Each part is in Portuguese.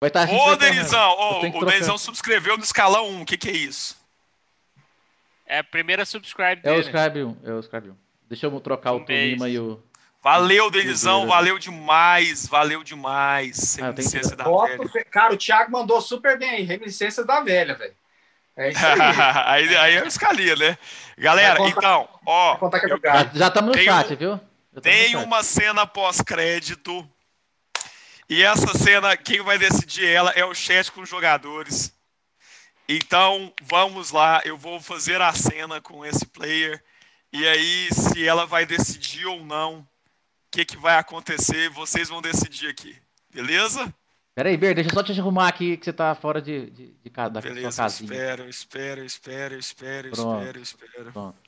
Vai tá, Ô, Denizão, ô, o Denizão subscreveu no escalão 1. O que, que é isso? É a primeira subscribe É o dele. Scribe 1. É o Scribe 1. Deixa eu trocar o Um beijo. Tolima e o. Valeu, Denizão. Valeu demais. Valeu demais. Sem Ah, tem que licença da Foto, velha. Cara, o Thiago mandou super bem aí. Reminiscências da velha, velho. É isso aí. aí, aí é o escalia, né? Galera, contar- então, ó, é eu- Já, estamos no Tem chat, um- viu? Já tamo tem no chat. uma cena pós-crédito. E essa cena, quem vai decidir ela é o chat com os jogadores. Então, vamos lá, eu vou fazer a cena com esse player. E aí, se ela vai decidir ou não, o que, que vai acontecer, vocês vão decidir aqui. Beleza? Pera aí, Ber, deixa eu só te arrumar aqui que você tá fora de, de, de casa, da sua Beleza, casinha. espero, espero, espero, espero, Pronto. espero, espero. Pronto.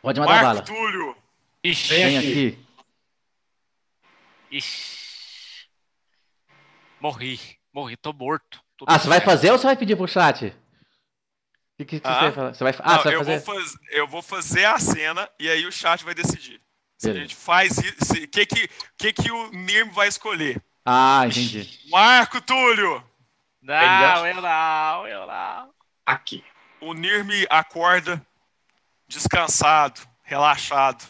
Pode mandar bala. Marco Túlio, Ixi, Vem aqui. Ixi. Morri, morri, tô morto. Tô Ah, você vai fazer ou você vai pedir pro chat? O que, que, que Ah. você vai falar? Você vai, ah, Não, você vai eu, fazer? vou faz- eu vou fazer a cena e aí o chat vai decidir. Se a Beleza. gente faz isso, o que, que, que, que o Nirm vai escolher? Ah, entendi. Marco Túlio! Não, eu não, eu não. Aqui. O Nirm acorda descansado, relaxado.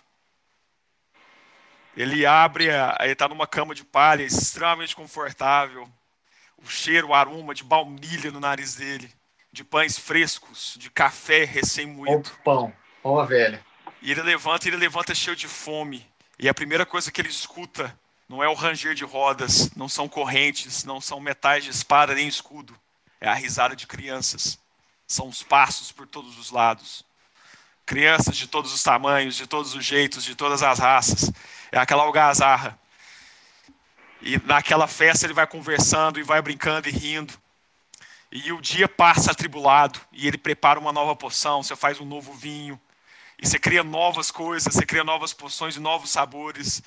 Ele abre, a, ele tá numa cama de palha extremamente confortável. O cheiro, o aroma de baunilha no nariz dele, de pães frescos, de café Ó recém-moído. pão. Ó a velha. E ele levanta, e ele levanta cheio de fome. E a primeira coisa que ele escuta não é o ranger de rodas, não são correntes, não são metais de espada nem escudo. É a risada de crianças. São os passos por todos os lados. Crianças de todos os tamanhos, de todos os jeitos, de todas as raças. É aquela algazarra. E naquela festa ele vai conversando e vai brincando e rindo. E o dia passa atribulado e ele prepara uma nova poção, você faz um novo vinho, e você cria novas coisas, você cria novas poções e novos sabores.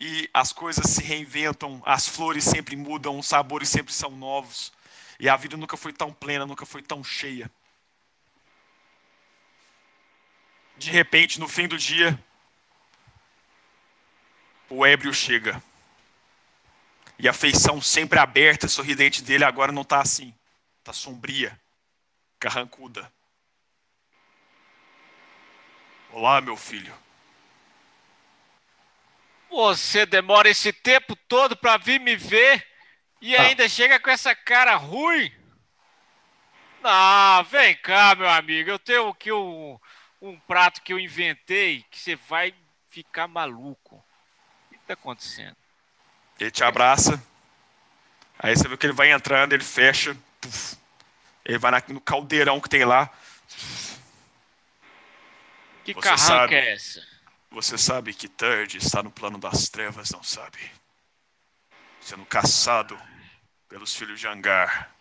E as coisas se reinventam, as flores sempre mudam, os sabores sempre são novos. E a vida nunca foi tão plena, nunca foi tão cheia. De repente, no fim do dia, o ébrio chega. E a feição sempre aberta, sorridente dele agora não está assim. Está sombria, carrancuda. Olá, meu filho. Você demora esse tempo todo pra vir me ver e Ah. ainda chega com essa cara ruim? Ah, vem cá, meu amigo. Eu tenho aqui um, um prato que eu inventei que você vai ficar maluco. O que tá acontecendo? Ele te abraça. Aí você vê que ele vai entrando, ele fecha. puf. ele vai na- no caldeirão que tem lá. Que Você carranca sabe. é essa? Você sabe que Third está no plano das trevas, não sabe? Sendo caçado pelos filhos de Angar.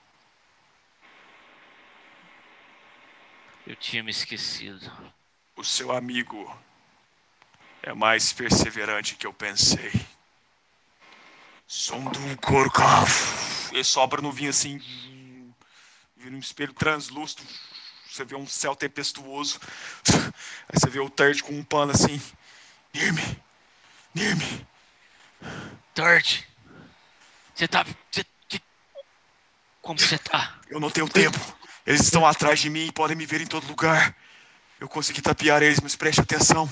Eu tinha me esquecido. O seu amigo é mais perseverante que eu pensei. Sondu Korkov. Ele sobra no vinho assim. Vira um espelho translúcido. Você vê um céu tempestuoso. Aí você vê o Third com um pano assim. Nirme. Nirme. Turt, você tá. Você, que- como você tá? Eu não tenho tempo. Eles estão atrás de mim e podem me ver em todo lugar. Eu consegui tapear eles, mas preste atenção.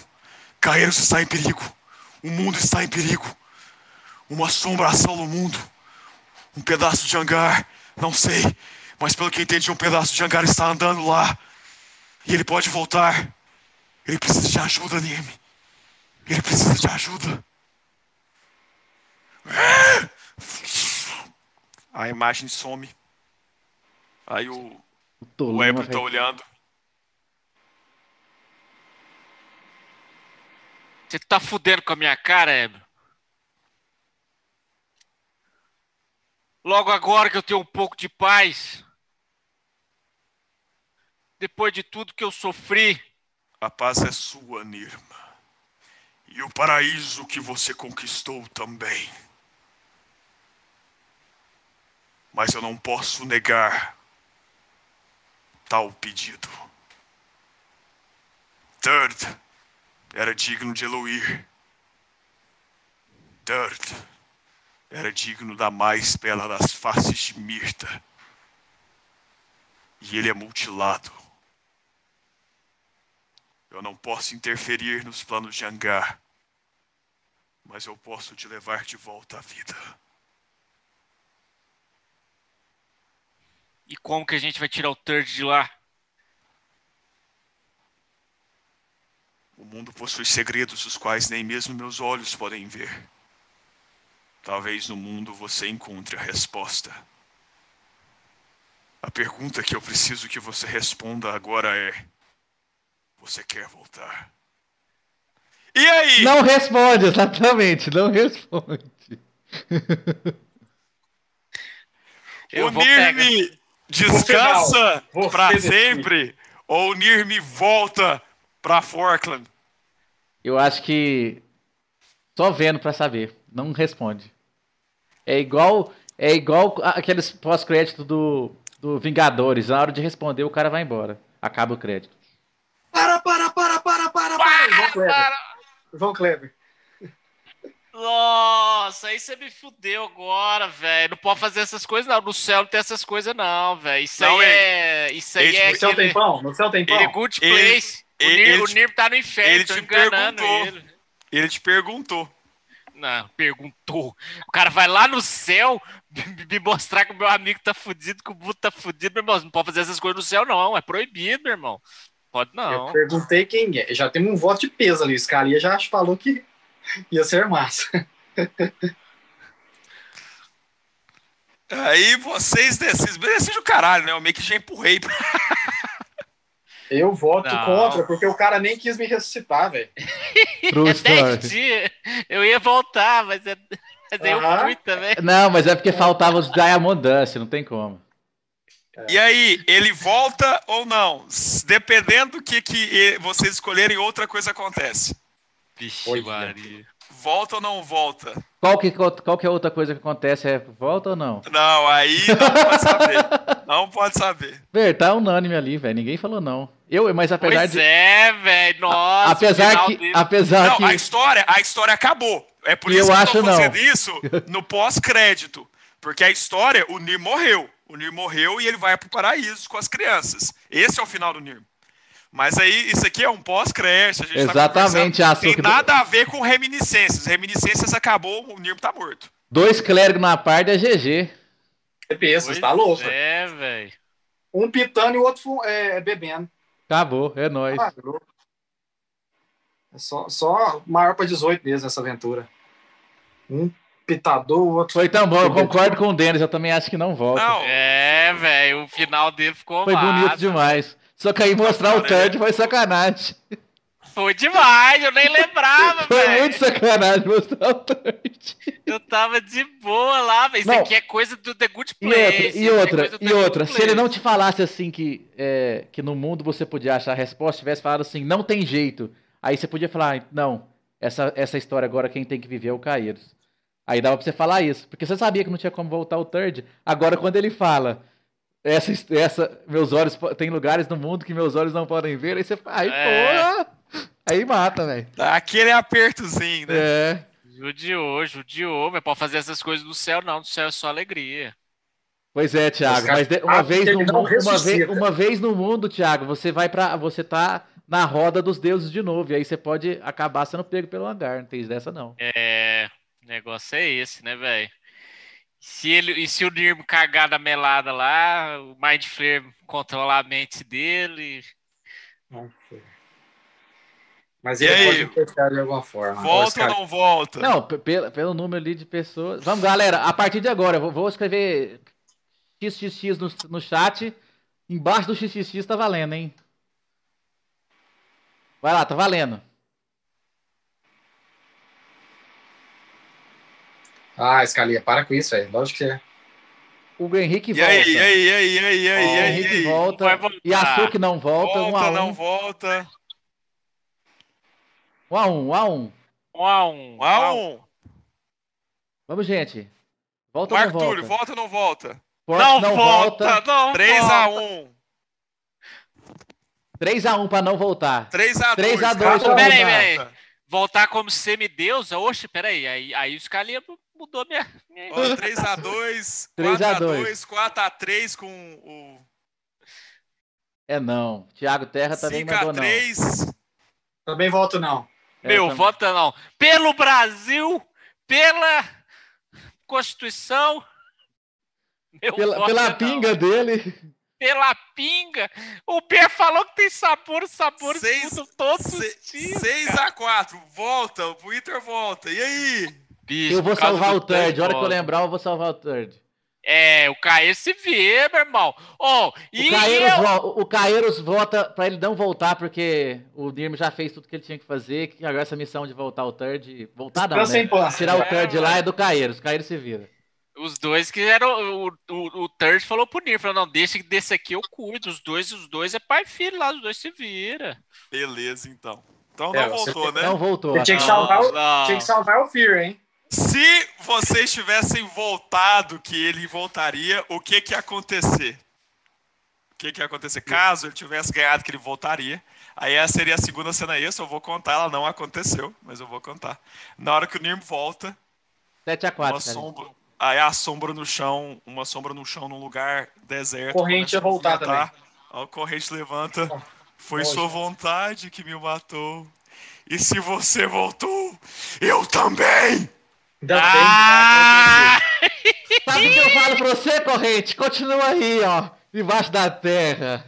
Caeiros está em perigo. O mundo está em perigo. Uma assombração no mundo. Um pedaço de hangar. Não sei. Mas pelo que entendi, um pedaço de hangar está andando lá. E ele pode voltar. Ele precisa de ajuda, Nime. Ele precisa de ajuda. A imagem some. Aí o, O o Tolima Ebro tá olhando. Você tá fudendo com a minha cara, Ebro? Logo agora que eu tenho um pouco de paz. Depois de tudo que eu sofri. A paz é sua, Nirma. E o paraíso que você conquistou também. Mas eu não posso negar tal pedido. Third era digno de Eloir. Third era digno da mais bela das faces de Mirta. E ele é mutilado. Eu não posso interferir nos planos de Angar, mas eu posso te levar de volta à vida. E como que a gente vai tirar o Third de lá? O mundo possui segredos os quais nem mesmo meus olhos podem ver. Talvez no mundo você encontre a resposta. A pergunta que eu preciso que você responda agora é: Você quer voltar? E aí? Não responde, exatamente, não responde. Eu o vou Nirme descansa decide. sempre ou o Nirme volta pra Forkland? Eu acho que só vendo pra saber, não responde. É igual, é igual aqueles pós-crédito do, do Vingadores, na hora de responder o cara vai embora, acaba o crédito. Para, para, para, para, para, para. João Kleber. João Kleber. Nossa, aí você me fudeu agora, velho. Não pode fazer essas coisas, não. No céu não tem essas coisas, não, velho. Isso Não, aí é. Isso aí é. No céu tem pão? No céu tem pão? Ele é good place. o, ele- ele o te- Nir tá no inferno, ele tô te enganando perguntou. ele. Ele te perguntou. Não, perguntou. O cara vai lá no céu me mostrar que o meu amigo tá fudido, que o Buto tá fudido, meu irmão. Não pode fazer essas coisas no céu, não. É proibido, meu irmão. Pode não. Eu perguntei quem é. Já temos um voto de peso ali. O Scalia já falou que ia ser massa. Aí vocês decidem. Decidem o caralho, né? Eu meio que já empurrei. pra- Eu voto Não. contra, porque o cara nem quis me ressuscitar, velho. É 10 story. dias. Eu ia voltar, mas, é... mas eu Aham. fui também. Não, mas é porque faltava os Diamond Dust, não tem como. E aí, ele volta ou não? Dependendo do que, que e- vocês escolherem, outra coisa acontece. Vixe. Maria. Volta ou não volta? Qual que, qual que é outra coisa que acontece? É volta ou não? Não, aí não pode saber. Não pode saber. Ver, tá unânime ali, velho. Ninguém falou não. Eu, mas apesar Pois de. é, velho. Nossa. apesar que. dele- Apesar Não, que. a história, a história acabou. É por Eu isso que acho eu tô não. fazendo isso no pós-crédito. Porque a história, o Nir morreu. O Nir morreu e ele vai pro paraíso com as crianças. Esse é o final do Nir. Mas aí, isso aqui é um pós-crédito. a gente tá Exatamente. Açúcar. Tem nada a ver com reminiscências. Reminiscências acabou, o Nir tá morto. Dois clérigos na parte é GG. Pensa, Pois tá louco. É, velho. Um pitando e o outro fu- é, bebendo. Acabou, é nóis. Ah. É só, só maior pra 18 mesmo essa aventura. Um pitador, o outro. Foi tão bom, eu concordo com o Denis, eu também acho que não volta. Não, É, velho. O final dele ficou Foi massa. bonito demais. Só que aí mostrar o Cara, third foi sacanagem. Foi demais, eu nem lembrava, Foi velho. muito sacanagem mostrar o third. Eu tava de boa lá, velho. Isso Não. aqui é coisa do The Good E Place. outra, e é outra, e The Good outra. Se ele não te falasse assim que, é, que no mundo você podia achar a resposta, tivesse falado assim, não tem jeito. Aí você podia falar, não, essa, essa história agora quem tem que viver é o Caeiros. Aí dava pra você falar isso. Porque você sabia que não tinha como voltar o third. Agora, quando ele fala, essa, essa meus olhos, tem lugares no mundo que meus olhos não podem ver, aí você fala, aí É. porra! Aí mata, velho. aquele apertozinho, né? É. Judiou, judiou, mas pode fazer essas coisas no céu, não. No céu é só alegria. Pois é, Thiago, mas de- uma, vez no mundo, uma, vez, uma vez no mundo, Thiago, você vai para você tá na roda dos deuses de novo, e aí você pode acabar sendo pego pelo hangar, não tem dessa não. É, o negócio é esse, né, velho? Se ele, e se o Nirmo cagar na melada lá, o Mind Flare controlar a mente dele. Mas E ele aí? pode de alguma forma. Volta ou não volta? Não, pelo, pelo número ali de pessoas. Vamos, galera, a partir de agora, eu vou, vou escrever XXX no, no chat. Embaixo do XXX tá valendo, hein? Vai lá, tá valendo. Ah, Scalia, para com isso, velho. Lógico que é. O Henrique E volta. aí, e aí, e aí, e aí, e aí, o e aí, Henrique e aí? volta. Vai voltar. E a Suki não volta. um Volta, a um. não volta. Um a um, um a um. Um a um. Um a um. Vamos, gente. Volta ou Marco não volta? Túlio, volta ou não volta? Forte Não, volta, não 3 volta. a 1. 3x1 pra não voltar. 3 a 2. 3 a 2 Cada um pra volta. Peraí, peraí. Voltar como semideusa? Oxe, peraí. Aí, aí o Scalia mudou minha. minha... Ó, 3x2, 3 a 4x2, 4x3 com o É não. Thiago Terra também mandou não. 5x3. Também voto não. É, Meu, também. vota não. Pelo Brasil, pela Constituição. Meu Pela, voto pela é não. pinga dele. Pela pinga. O Ber falou que tem sabor, sabor, Seis- tudo todos os dias. 6x4, volta, o Twitter volta. E aí? Bicho, Eu vou salvar o third. A hora que eu lembrar, eu vou salvar o third. É, o Caê se vê, meu irmão. Ó, e O Caeiros, eu... vo- o Caeiros vota pra ele não voltar, porque o Nirmo já fez tudo que ele tinha que fazer. Que agora essa missão de voltar ao third. Voltar não, né? Tirar o É, third mano. lá é do Caeiros. O Caeiros se vira. Os dois que eram. O, o, o Third falou pro Nir, falou: não, deixa que desse aqui eu cuido. Os dois, os dois é pai e filho lá, os dois se vira. Beleza, então. Então É, não voltou, né? Não voltou. Tinha que salvar o- não. Tinha que salvar o Fear, hein? Se vocês tivessem voltado que ele voltaria, o que que ia acontecer? O que que ia acontecer? Caso ele tivesse ganhado que ele voltaria, aí essa seria a segunda cena extra, eu vou contar, ela não aconteceu, mas eu vou contar. Na hora que o Nirm volta, 7x4. uma cara. sombra, aí a sombra no chão, uma sombra no chão num lugar deserto. Corrente ia a voltar movimentar. Ó, O corrente levanta. Foi hoje. sua vontade que me matou. E se você voltou, eu também! Ainda Ah! Sabe o que eu falo pra você, corrente? Continua aí, ó. Debaixo da terra.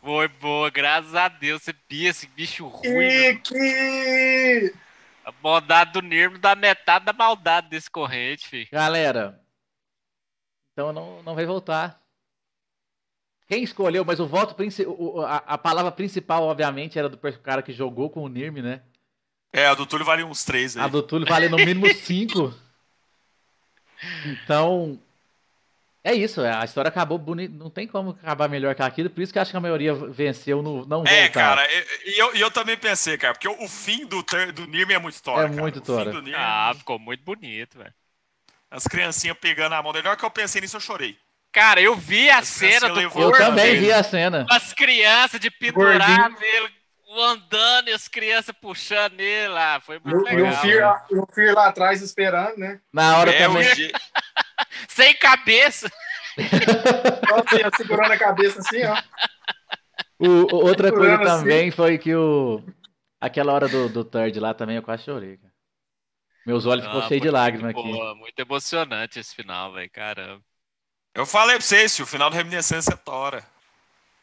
Foi boa, graças a Deus. Você pia esse bicho ruim. bem. Que... A bondade do Nir dá metade da maldade desse corrente, filho. Galera. Então não, não vai voltar. Quem escolheu, mas o voto principal. A, a palavra principal, obviamente, era do cara que jogou com o Nirm, né? É, a do Túlio vale uns três aí. A do Túlio vale no mínimo 5. Então. É isso, a história acabou bonita. Não tem como acabar melhor que aquilo, por isso que eu acho que a maioria venceu no não É, voltar. cara, e eu, eu também pensei, cara, porque o, o fim do, do Nirm é muito tora. É cara. muito do Nirm, Ah, ficou muito bonito, velho. as criancinhas pegando a mão dele. Na hora que eu pensei nisso, eu chorei. Cara, eu vi a As cena do crianças Eu corpo também vi a cena. as crianças de pendurar Gordinho. Nele, andando e as crianças puxando ele lá. Foi muito E o legal. E o Fear lá atrás esperando, né? Na hora É, o também. je- Sem cabeça. Assim, segurando a cabeça assim, ó. O- o- outra coisa Segurando assim. também foi que o. Aquela hora do, do third lá também eu quase chorei, cara. Meus olhos ficou Ah, cheios de lágrimas aqui. boa, Muito emocionante esse final, velho. Caramba. Eu falei pra vocês, o final do Reminiscência é tora.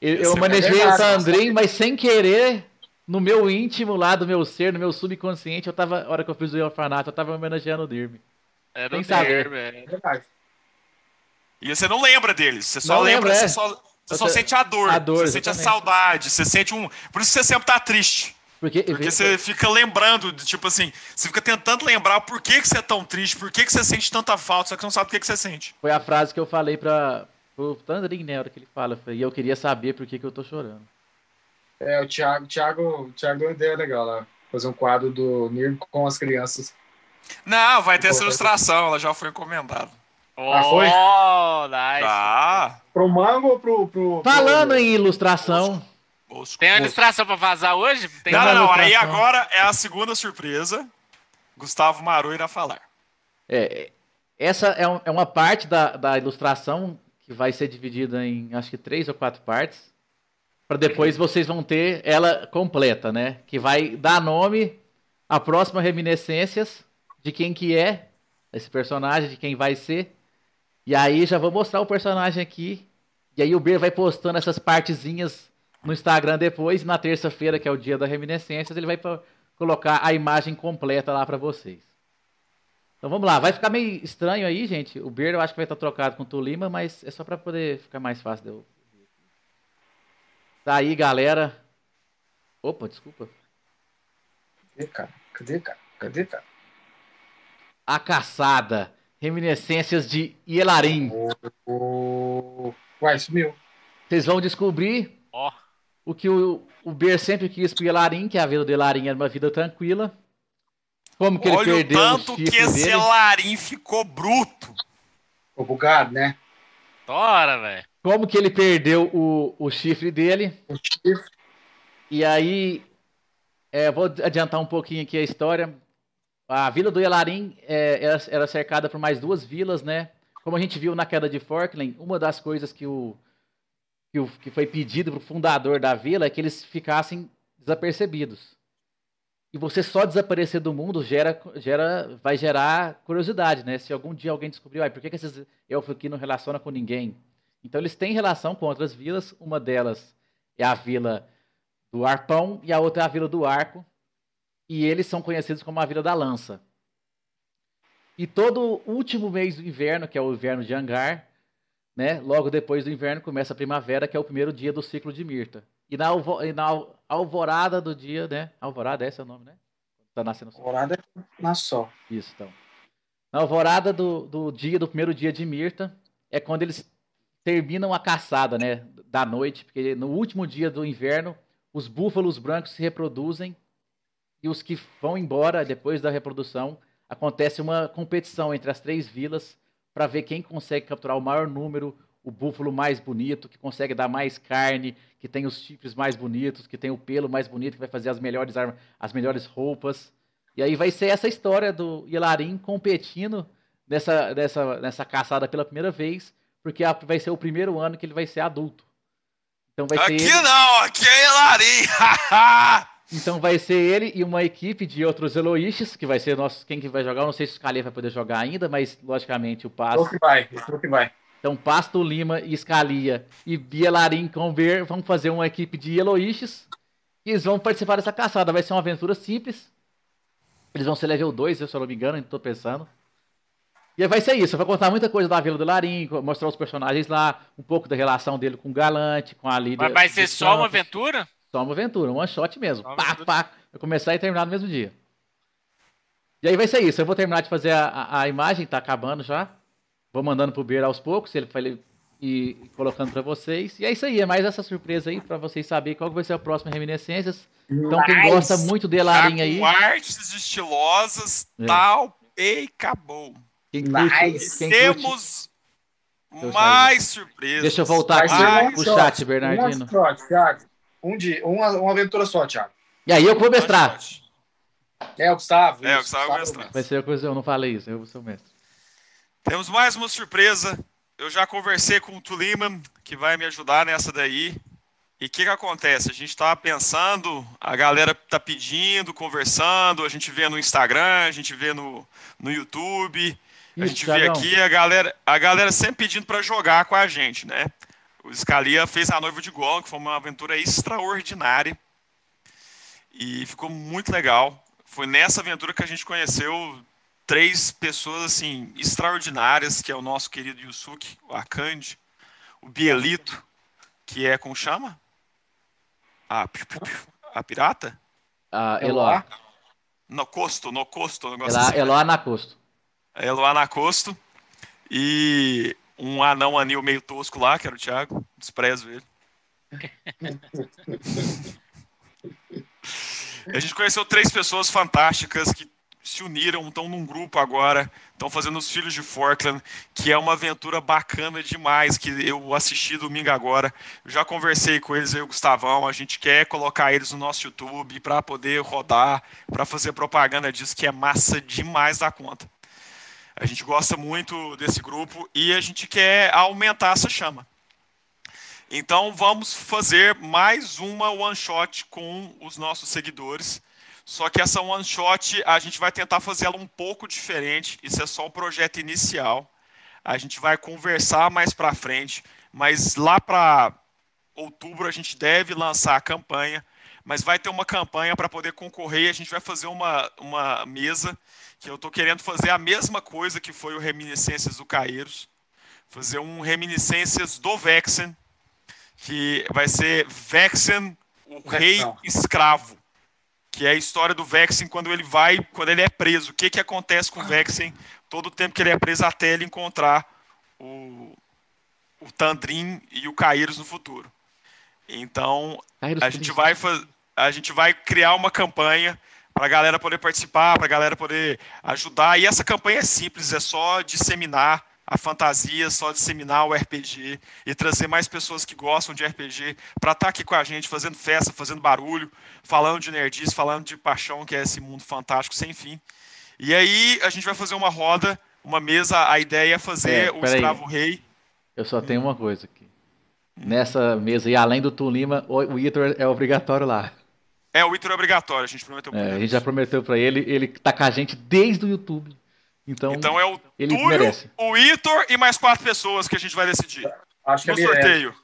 Eu, eu é manejei o verdade, Sandrin, mas sem querer, no meu íntimo lá do meu ser, no meu subconsciente, eu tava, a hora que eu fiz o orfanato, eu tava homenageando o Dirm. Era Sem o saber. Velho. É verdade. E você não lembra deles, você só Não lembra, lembra, você é. só, você só Você- sente a dor, a dor, você sente a exatamente. saudade, você sente um. Por isso você sempre tá triste. Porque, Porque você fica lembrando, de, tipo assim, você fica tentando lembrar por que, que você é tão triste, por que, que você sente tanta falta, só que você não sabe por que, que você sente. foi a frase que eu falei pra, pro Sandrin, né, a hora que ele fala. E eu queria saber por que, que eu tô chorando. É, o Thiago, Thiago, Thiago deu uma ideia legal lá. Fazer um quadro do Nir com as crianças. Não, vai ter essa ilustração, ela já foi encomendada. Ah, foi? Oh, nice. Ah, Pro Mango ou pro. pro, pro- Falando em ilustração, Bosco. Tem a ilustração pra vazar hoje? Tem Não, uma não, não, aí agora é a segunda surpresa. Gustavo Maru irá falar. é, essa é, um- é uma parte da, da ilustração que vai ser dividida em acho que três ou quatro partes. Para depois vocês vão ter ela completa, né? Que vai dar nome à próxima reminiscências de quem que é esse personagem, de quem vai ser. E aí já vou mostrar o personagem aqui. E aí o Ber vai postando essas partezinhas no Instagram depois. E na terça-feira, que é o dia da reminiscências, ele vai colocar a imagem completa lá para vocês. Então vamos lá, vai ficar meio estranho aí, gente. O Ber eu acho que vai estar trocado com o Tolima, mas é só para poder ficar mais fácil de eu. Tá aí, galera. Opa, desculpa. Cadê, cara? Cadê, cara? Cadê, cara? A Caçada. Reminiscências de Yelarim. O... Uai, sumiu. Vocês vão descobrir Ó, o que o, o Ber sempre quis pro Yelarim, que a vida do Yelarim era uma vida tranquila. Como que ele Olha o perdeu tanto o que esse dele. Larim ficou bruto. Ficou bugado, né? tora, velho. Como que ele perdeu o, o chifre dele. O chifre. E aí, é, vou adiantar um pouquinho aqui a história. a vila do Elarim é, era, era cercada por mais duas vilas, né? Como a gente viu na queda de Forkland, uma das coisas que, o, que, o, que foi pedido para o fundador da vila é que eles ficassem desapercebidos. E você só desaparecer do mundo gera, gera, vai gerar curiosidade, né? Se algum dia alguém descobrir, ah, por que, que esses elfos aqui não relacionam com ninguém? Então eles têm relação com outras vilas. Uma delas é a vila do Arpão e a outra é a vila do Arco. E eles são conhecidos como a Vila da Lança. E todo último mês do inverno, que é o inverno de Angar, né? Logo depois do inverno começa a primavera, que é o primeiro dia do ciclo de Mirta. E na, alvo, e na alvorada do dia, né? Alvorada, esse é o nome, né? Tá nascendo sol. Alvorada é na sol. Isso, então. Na alvorada do, do dia, do primeiro dia de Mirta, é quando eles terminam a caçada, né? Da noite, porque no último dia do inverno, os búfalos brancos se reproduzem e os que vão embora depois da reprodução, acontece uma competição entre as três vilas para ver quem consegue capturar o maior número, o búfalo mais bonito, que consegue dar mais carne, que tem os chifres mais bonitos, que tem o pelo mais bonito, que vai fazer as melhores armas, as melhores roupas. E aí vai ser essa história do Ilarim competindo nessa, nessa, nessa caçada pela primeira vez, porque vai ser o primeiro ano que ele vai ser adulto. Então vai aqui ser ele... não, aqui é Ilarim! então vai ser ele e uma equipe de outros Eloístes, que vai ser nosso, quem que vai jogar, eu não sei se o Scalia vai poder jogar ainda, mas logicamente o Pasto. O que vai, o que vai. Então, Pasto Lima e Scalia e Bielarim Conver vão fazer uma equipe de Eloístes e eles vão participar dessa caçada. Vai ser uma aventura simples. Eles vão ser level 2, se eu não me engano, estou pensando. E vai ser isso, vai contar muita coisa da Vila do Larim, mostrar os personagens lá, um pouco da relação dele com o Galante, com a Lídia. Mas vai ser só uma aventura? Só uma aventura, um one shot mesmo. Só pá, pá. Vai começar e terminar no mesmo dia. E aí vai ser isso. Eu vou terminar de fazer a, a, a imagem, tá acabando já. Vou mandando pro Beer aos poucos, ele vai e colocando para vocês. E é isso aí, é mais essa surpresa aí para vocês saberem qual vai ser a próxima Reminiscências. Então, quem nice. gosta muito de Larim aí. artes estilosas, é. tal, e acabou. Quem curte, quem Temos curte... mais surpresas. Deixa eu voltar aqui pro chat, Bernardino. Só, Thiago. Um dia, uma, uma aventura só, Thiago. E aí eu vou mestrar. É o Gustavo. É, o Gustavo vai mestrar. Vai ser a coisa, eu não falei isso, eu sou mestre. Temos mais uma surpresa. Eu já conversei com o Tuliman, que vai me ajudar nessa daí. E o que, que acontece? A gente está pensando, a galera está pedindo, conversando, a gente vê no Instagram, a gente vê no, no YouTube. A gente vê aqui a galera, a galera sempre pedindo para jogar com a gente, né? O Scalia fez a noiva de Golem, que foi uma aventura extraordinária. E ficou muito legal. Foi nessa aventura que a gente conheceu três pessoas assim extraordinárias, que é o nosso querido Yusuke, o Akandi, o Bielito, que é como chama? A, a pirata? A Eloá. No Costo, no Costo, negócio Ela, assim. Eloá na Costo. Eloá Nacosto e um anão anil meio tosco lá, que era o Thiago, desprezo ele. a gente conheceu três pessoas fantásticas que se uniram, estão num grupo agora, estão fazendo os Filhos de Forkland, que é uma aventura bacana demais, que eu assisti domingo agora. Eu já conversei com eles, eu e o Gustavão, a gente quer colocar eles no nosso YouTube para poder rodar, para fazer propaganda disso, que é massa demais da conta. A gente gosta muito desse grupo e a gente quer aumentar essa chama. Então vamos fazer mais uma one shot com os nossos seguidores. Só que essa one shot a gente vai tentar fazer ela um pouco diferente. Isso é só o projeto inicial. A gente vai conversar mais para frente, mas lá para outubro a gente deve lançar a campanha. Mas vai ter uma campanha para poder concorrer. E a gente vai fazer uma, uma mesa que eu estou querendo fazer a mesma coisa que foi o Reminiscências do Caeiros, fazer um Reminiscências do Vexen, que vai ser Vexen, o rei escravo, que é a história do Vexen quando ele vai, quando ele é preso. O que, que acontece com o Vexen todo o tempo que ele é preso até ele encontrar o, o Tandrin e o Caeiros no futuro. Então, a gente, vai, a gente vai criar uma campanha para a galera poder participar, para a galera poder ajudar. E essa campanha é simples, é só disseminar a fantasia, só disseminar o RPG e trazer mais pessoas que gostam de RPG para estar tá aqui com a gente, fazendo festa, fazendo barulho, falando de nerdice, falando de paixão, que é esse mundo fantástico sem fim. E aí a gente vai fazer uma roda, uma mesa. A ideia é fazer É, o escravo rei. Eu só tenho uma coisa aqui. Nessa mesa, e além do Tulima, o o Vitor é obrigatório lá. É, o Vitor é obrigatório, a gente prometeu pra É, a ele. gente já prometeu pra ele, ele tá com a gente desde o YouTube. Então, Então é o ele Túlio, merece. o Vitor e mais quatro pessoas que a gente vai decidir. Acho que é no Mirella. sorteio.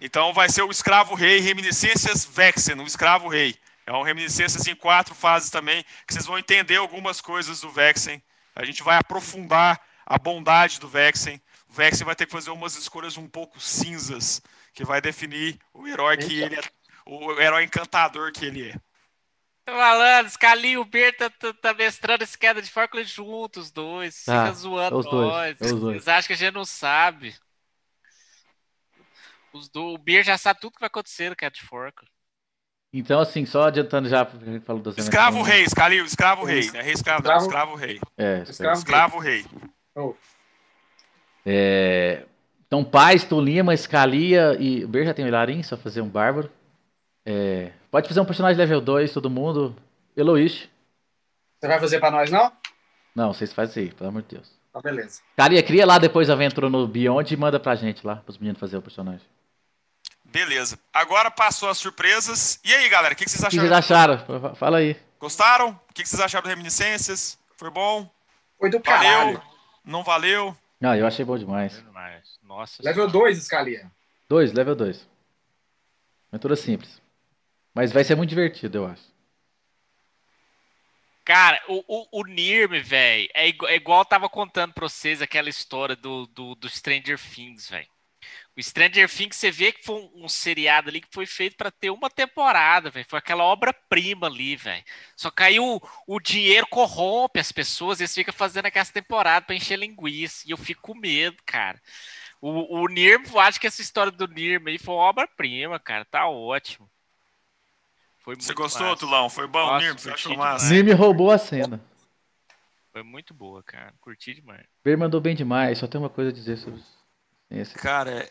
Então vai ser o Escravo Rei, Reminiscências Vexen, o Escravo Rei. É um Reminiscências em quatro fases também, que vocês vão entender algumas coisas do Vexen. A gente vai aprofundar a bondade do Vexen. O Vexen vai ter que fazer umas escolhas um pouco cinzas, que vai definir o herói que ele é, o herói encantador que ele é. Tô falando, Scalia e o Ber tá, mestrando esse queda de Fórmula juntos, os dois. Tá, Fica zoando é os dois, nós. é os dois. Eles acham que a gente não sabe. Os do, o Beer já sabe tudo que vai acontecer no Cat Fork. então assim, só adiantando já, porque a gente falou das Escravo. Rei, Scalil, Escravo Rei. Isso. Não é Rei Escravo, não, Escravo- Escravo Rei. É, Escravo- Escravo Rei. Oh, É, então, Paz, Tolima, Escalia e. O Ber já tem o Ilarim, só fazer um bárbaro. É, pode fazer um personagem level 2, todo mundo. Eloish. Você vai fazer pra nós, não? Não, vocês fazem aí, pelo amor de Deus. Tá, beleza. Escalia, cria lá depois a aventura no Beyond e manda pra gente lá, pros meninos fazer o personagem. Beleza. Agora passou as surpresas. E aí, galera, o que, que vocês O que acharam? vocês acharam? Fala aí. Gostaram? O que, que vocês acharam do Reminiscências? Foi bom? Foi do Valeu? caralho. Não valeu? Ah, eu achei bom demais. Mas, nossa Level 2, Scalia. Dois, level 2. Aventura simples. Mas vai ser muito divertido, eu acho. Cara, o, o, o Nirm, velho, é, igual- é igual eu tava contando pra vocês aquela história do, do, do Stranger Things, velho. O Stranger Things, você vê que foi um, um seriado ali que foi feito pra ter uma temporada, velho. Foi aquela obra-prima ali, velho. Só que aí o, o dinheiro corrompe as pessoas, eles ficam fazendo aquelas temporadas pra encher linguiça. E eu fico com medo, cara. O, o Nirm, eu acho que essa história do Nirm aí foi uma obra-prima, cara. Tá ótimo. Foi Você gostou, massa. Tulão? Foi bom, Nossa, Nirm? Você achou curti massa? Nime roubou a cena. Foi muito boa, cara. Curti demais. Ber mandou bem demais, só tem uma coisa a dizer sobre esse. Cara,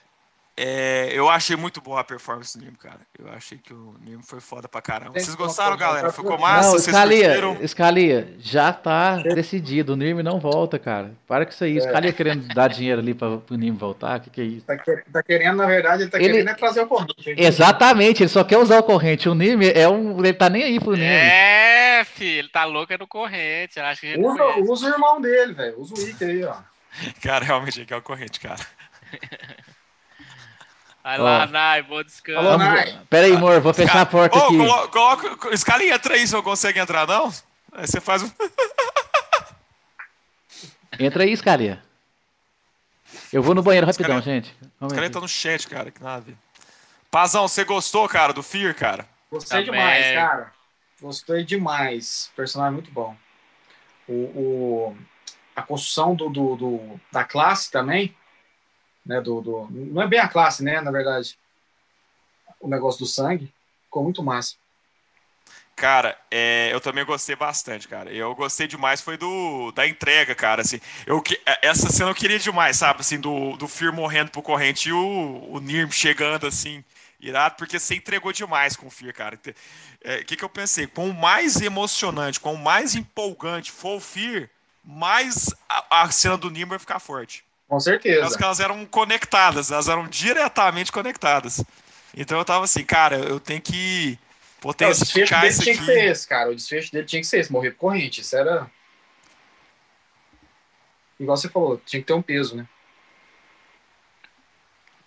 é, eu achei muito boa a performance do Nirm, cara. Eu achei que o Nirm foi foda pra caramba. Vocês gostaram, galera? Ficou massa? não, Scalia, curtiram? Scalia, já tá decidido. O Nirme não volta, cara. Para com isso aí. O Scalia querendo dar dinheiro ali pra, pro Nirme voltar. O que, que é isso? Tá, que- tá querendo, na verdade, ele tá Ele- querendo é trazer o corrente. Exatamente, ele só quer usar o corrente. O Nirme é um. Ele tá nem aí pro Nirme. É, filho, ele tá louco é no corrente. eu Acho que Usa, usa o irmão dele, velho. Usa o Wick aí, ó. Cara, realmente aqui é o corrente, cara. Lá, Nai, bom descanso. Vamos- Nai. Pera aí, amor, vou fechar a porta Ô, aqui. colo- coloca. Scalia, entra aí, você não consegue entrar, não? Aí você faz um. Entra aí, Scalia. Eu vou no banheiro rapidão, Scalia- gente. Vamos Scalia tá no chat, cara, que nada. Pazão, você gostou, cara, do Fear, cara? Gostei Também. demais, cara. Gostei demais. Personagem muito bom. O, o- a construção do, do, do- da classe também, né? Do, do- não é bem a classe, né? Na verdade, o negócio do sangue ficou muito massa. Cara, é, eu também gostei bastante, cara. Eu gostei demais, foi do da entrega, cara. Assim, eu, que- essa cena eu queria demais, sabe? Assim, do, do Fear morrendo pro corrente e o, o Nirm chegando, assim, irado, porque você entregou demais com o Fear, cara. O que, que eu pensei? Com o mais emocionante, com o mais empolgante for o Fear, mais a, a cena do Nirm vai ficar forte. Com certeza. que elas eram conectadas, elas eram diretamente conectadas. Então eu tava assim, cara, eu tenho que É, o desfecho potenciar dele tinha que ser esse, cara. O desfecho dele tinha que ser esse, morrer por corrente. Isso era. Igual você falou, tinha que ter um peso, né?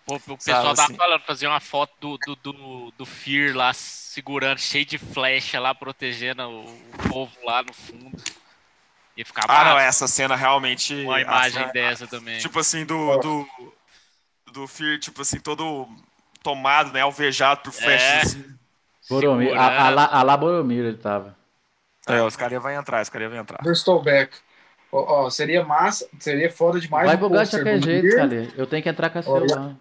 Pô, o pessoal Sabe, tava assim. falando, fazer uma foto do, do, do, do Fear lá, segurando, cheio de flecha lá, protegendo o, o povo lá no fundo. Ia ficar Ah, não, essa cena realmente. Uma imagem a- dessa também. Tipo assim, do. Do, do Fear, tipo assim, todo tomado, né? Alvejado por flechas. assim. Boromir. A, a, lá- a lá Boromir ele tava. É, os caras vai entrar, os caras vai entrar. Do Stolbeck. Ó, ó, seria massa, seria foda demais. Vai bugar de qualquer jeito. Eu tenho que entrar com a celular.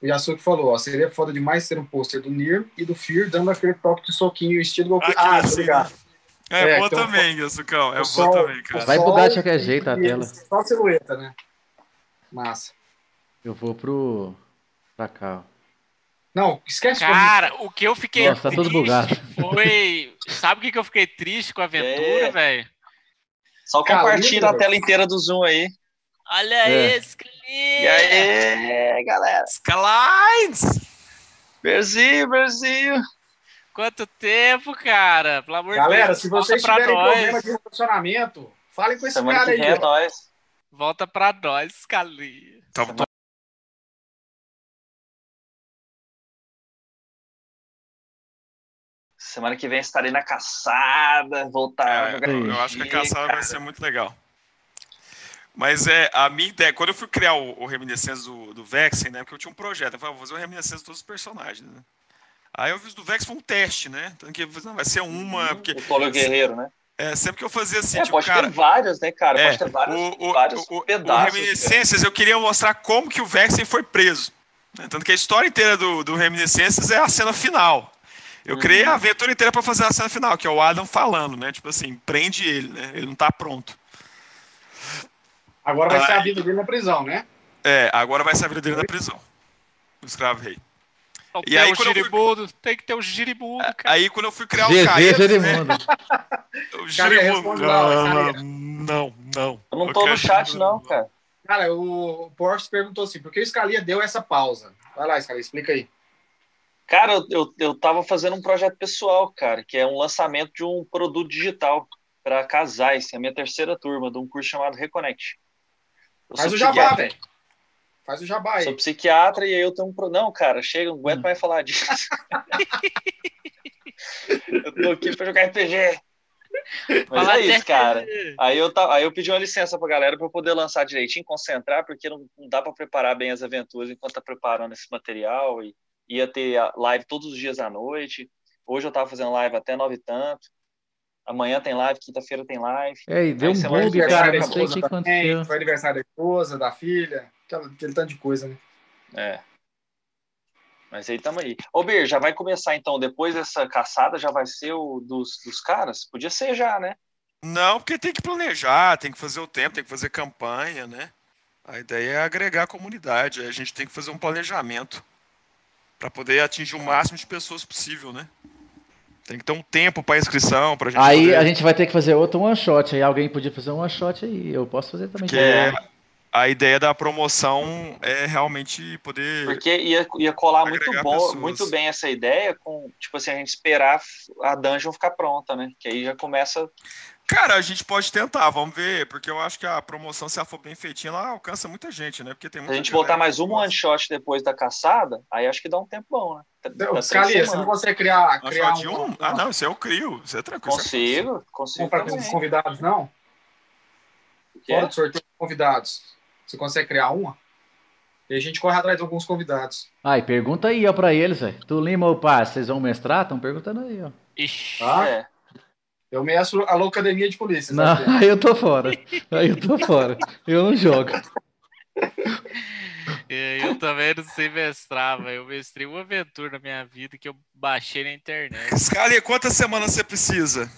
O Yasuki falou, ó, seria foda demais ter um pôster do Nier e do Fear dando aquele toque de soquinho, estilo Goku. Ah, assim, tô ligado. É, É, boa então, também, Yasucão. É boa também, cara. Vai bugar de qualquer jeito a tela. Só a silhueta, né? Massa. Eu vou pro. pra cá, ó. Não, esquece Cara, o que eu fiquei Nossa, tá tudo bugado. foi. Sabe o que, que eu fiquei triste com a aventura, É. velho? Só compartilha a tela inteira do Zoom aí. Olha É. esse, E aí, galera? Skylines! Berzinho, Berzinho. Quanto tempo, cara? Pelo amor de Galera, Deus. se vocês tiverem nós. problema de relacionamento, falem com esse Semana cara aí. é ó. nóis. Volta pra nós, Scali. Tá, tô- Semana que vem estarei na caçada, voltar a é, jogar eu, eu acho que a caçada cara. vai ser muito legal. Mas é, a minha ideia, quando eu fui criar o, o Reminiscências do, do Vexen, né? Porque eu tinha um projeto, eu falei, vou fazer o Reminiscências de todos os personagens, né? Aí eu fiz do Vex foi um teste, né? Então que não, vai ser uma, porque O Tolo Guerreiro, né? é, sempre que eu fazia assim, É, tipo, pode cara, ter várias, né, cara? É, pode ter vários, o, o, vários o, pedaços. o Reminiscências, eu queria mostrar como que o Vexen foi preso. né? Tanto que a história inteira do, do Reminiscências é a cena final. Eu Uhum. criei a aventura inteira para fazer a cena final, que é o Adam falando, né? Tipo assim, prende ele, né? Ele não tá pronto. Agora vai ser a vida dele na prisão, né? É, agora vai ser a vida dele na prisão. O escravo rei. E tem aí, o quando eu fui- tem que ter o girimundo, cara. Aí quando eu fui criar o GG, Caio, Gerimundo. né? O lá, Não, Caio. não, não. Eu não tô quero no chat, não, cara. Cara, o Porsche perguntou assim, por que o Scalia deu essa pausa? Vai lá, Scalia, explica aí. Cara, eu, eu, eu tava fazendo um projeto pessoal, cara, que é um lançamento de um produto digital para casais. É a minha terceira turma de um curso chamado Reconnect. Eu sou o jabá, velho. Faz o jabá Sou aí. psiquiatra e aí eu tenho um. Pro... Não, cara, chega, não Hum. aguento mais falar disso. eu tô aqui pra jogar RPG. Mas Fala é isso, cara. Aí eu, aí eu pedi uma licença pra galera pra eu poder lançar direitinho, concentrar, porque não, não dá pra preparar bem as aventuras enquanto tá preparando esse material. E ia ter live todos os dias à noite. Hoje eu tava fazendo live até nove e tanto. Amanhã tem live, quinta-feira tem live. É, e deu um bug, cara. acabou. Não sei o que Também, aconteceu. foi aniversário da esposa, da filha, aquela- aquele tanto de coisa, né? É. Mas aí tamo aí. Ô, Bir, já vai começar então, depois dessa caçada, já vai ser o dos, dos caras? Podia ser já, né? Não, porque tem que planejar, tem que fazer o tempo, tem que fazer campanha, né? A ideia é agregar a comunidade. A gente tem que fazer um planejamento para poder atingir o máximo de pessoas possível, né? Tem que ter um tempo para inscrição, para gente Aí poder- a gente vai ter que fazer outro one shot. Aí alguém podia fazer um one shot aí. Eu posso fazer também. Porque a ideia da promoção é realmente poder. Porque ia, ia colar muito bom, pessoas. muito bem essa ideia com, tipo assim, a gente esperar a dungeon ficar pronta, né? Que aí já começa. Cara, a gente pode tentar, vamos ver, porque eu acho que a promoção, se ela for bem feitinha, ela alcança muita gente, né? Porque tem Se muita a gente botar mais um one shot depois da caçada, aí acho que dá um tempo bom, né? Scalia, você não consegue criar, criar shot de um? Ah, não, isso eu crio. Isso é tranquilo. é. Consigo, consigo. Não, para convidados, não? Fora do sorteio de convidados. Você consegue criar uma? E a gente corre atrás de alguns convidados. Ai, pergunta aí, ó, pra eles, velho. Tu Lima ou Paz, vocês vão mestrar? Estão perguntando aí, ó. Ixi. Tá? É. Eu meço a Loucademia de Polícia. Não, sabe? aí eu tô fora. Aí eu tô fora. Eu não jogo. É, Eu também não sei mestrar, velho. Eu mestrei uma aventura na minha vida que eu baixei na internet. Scalia, quantas semanas você precisa?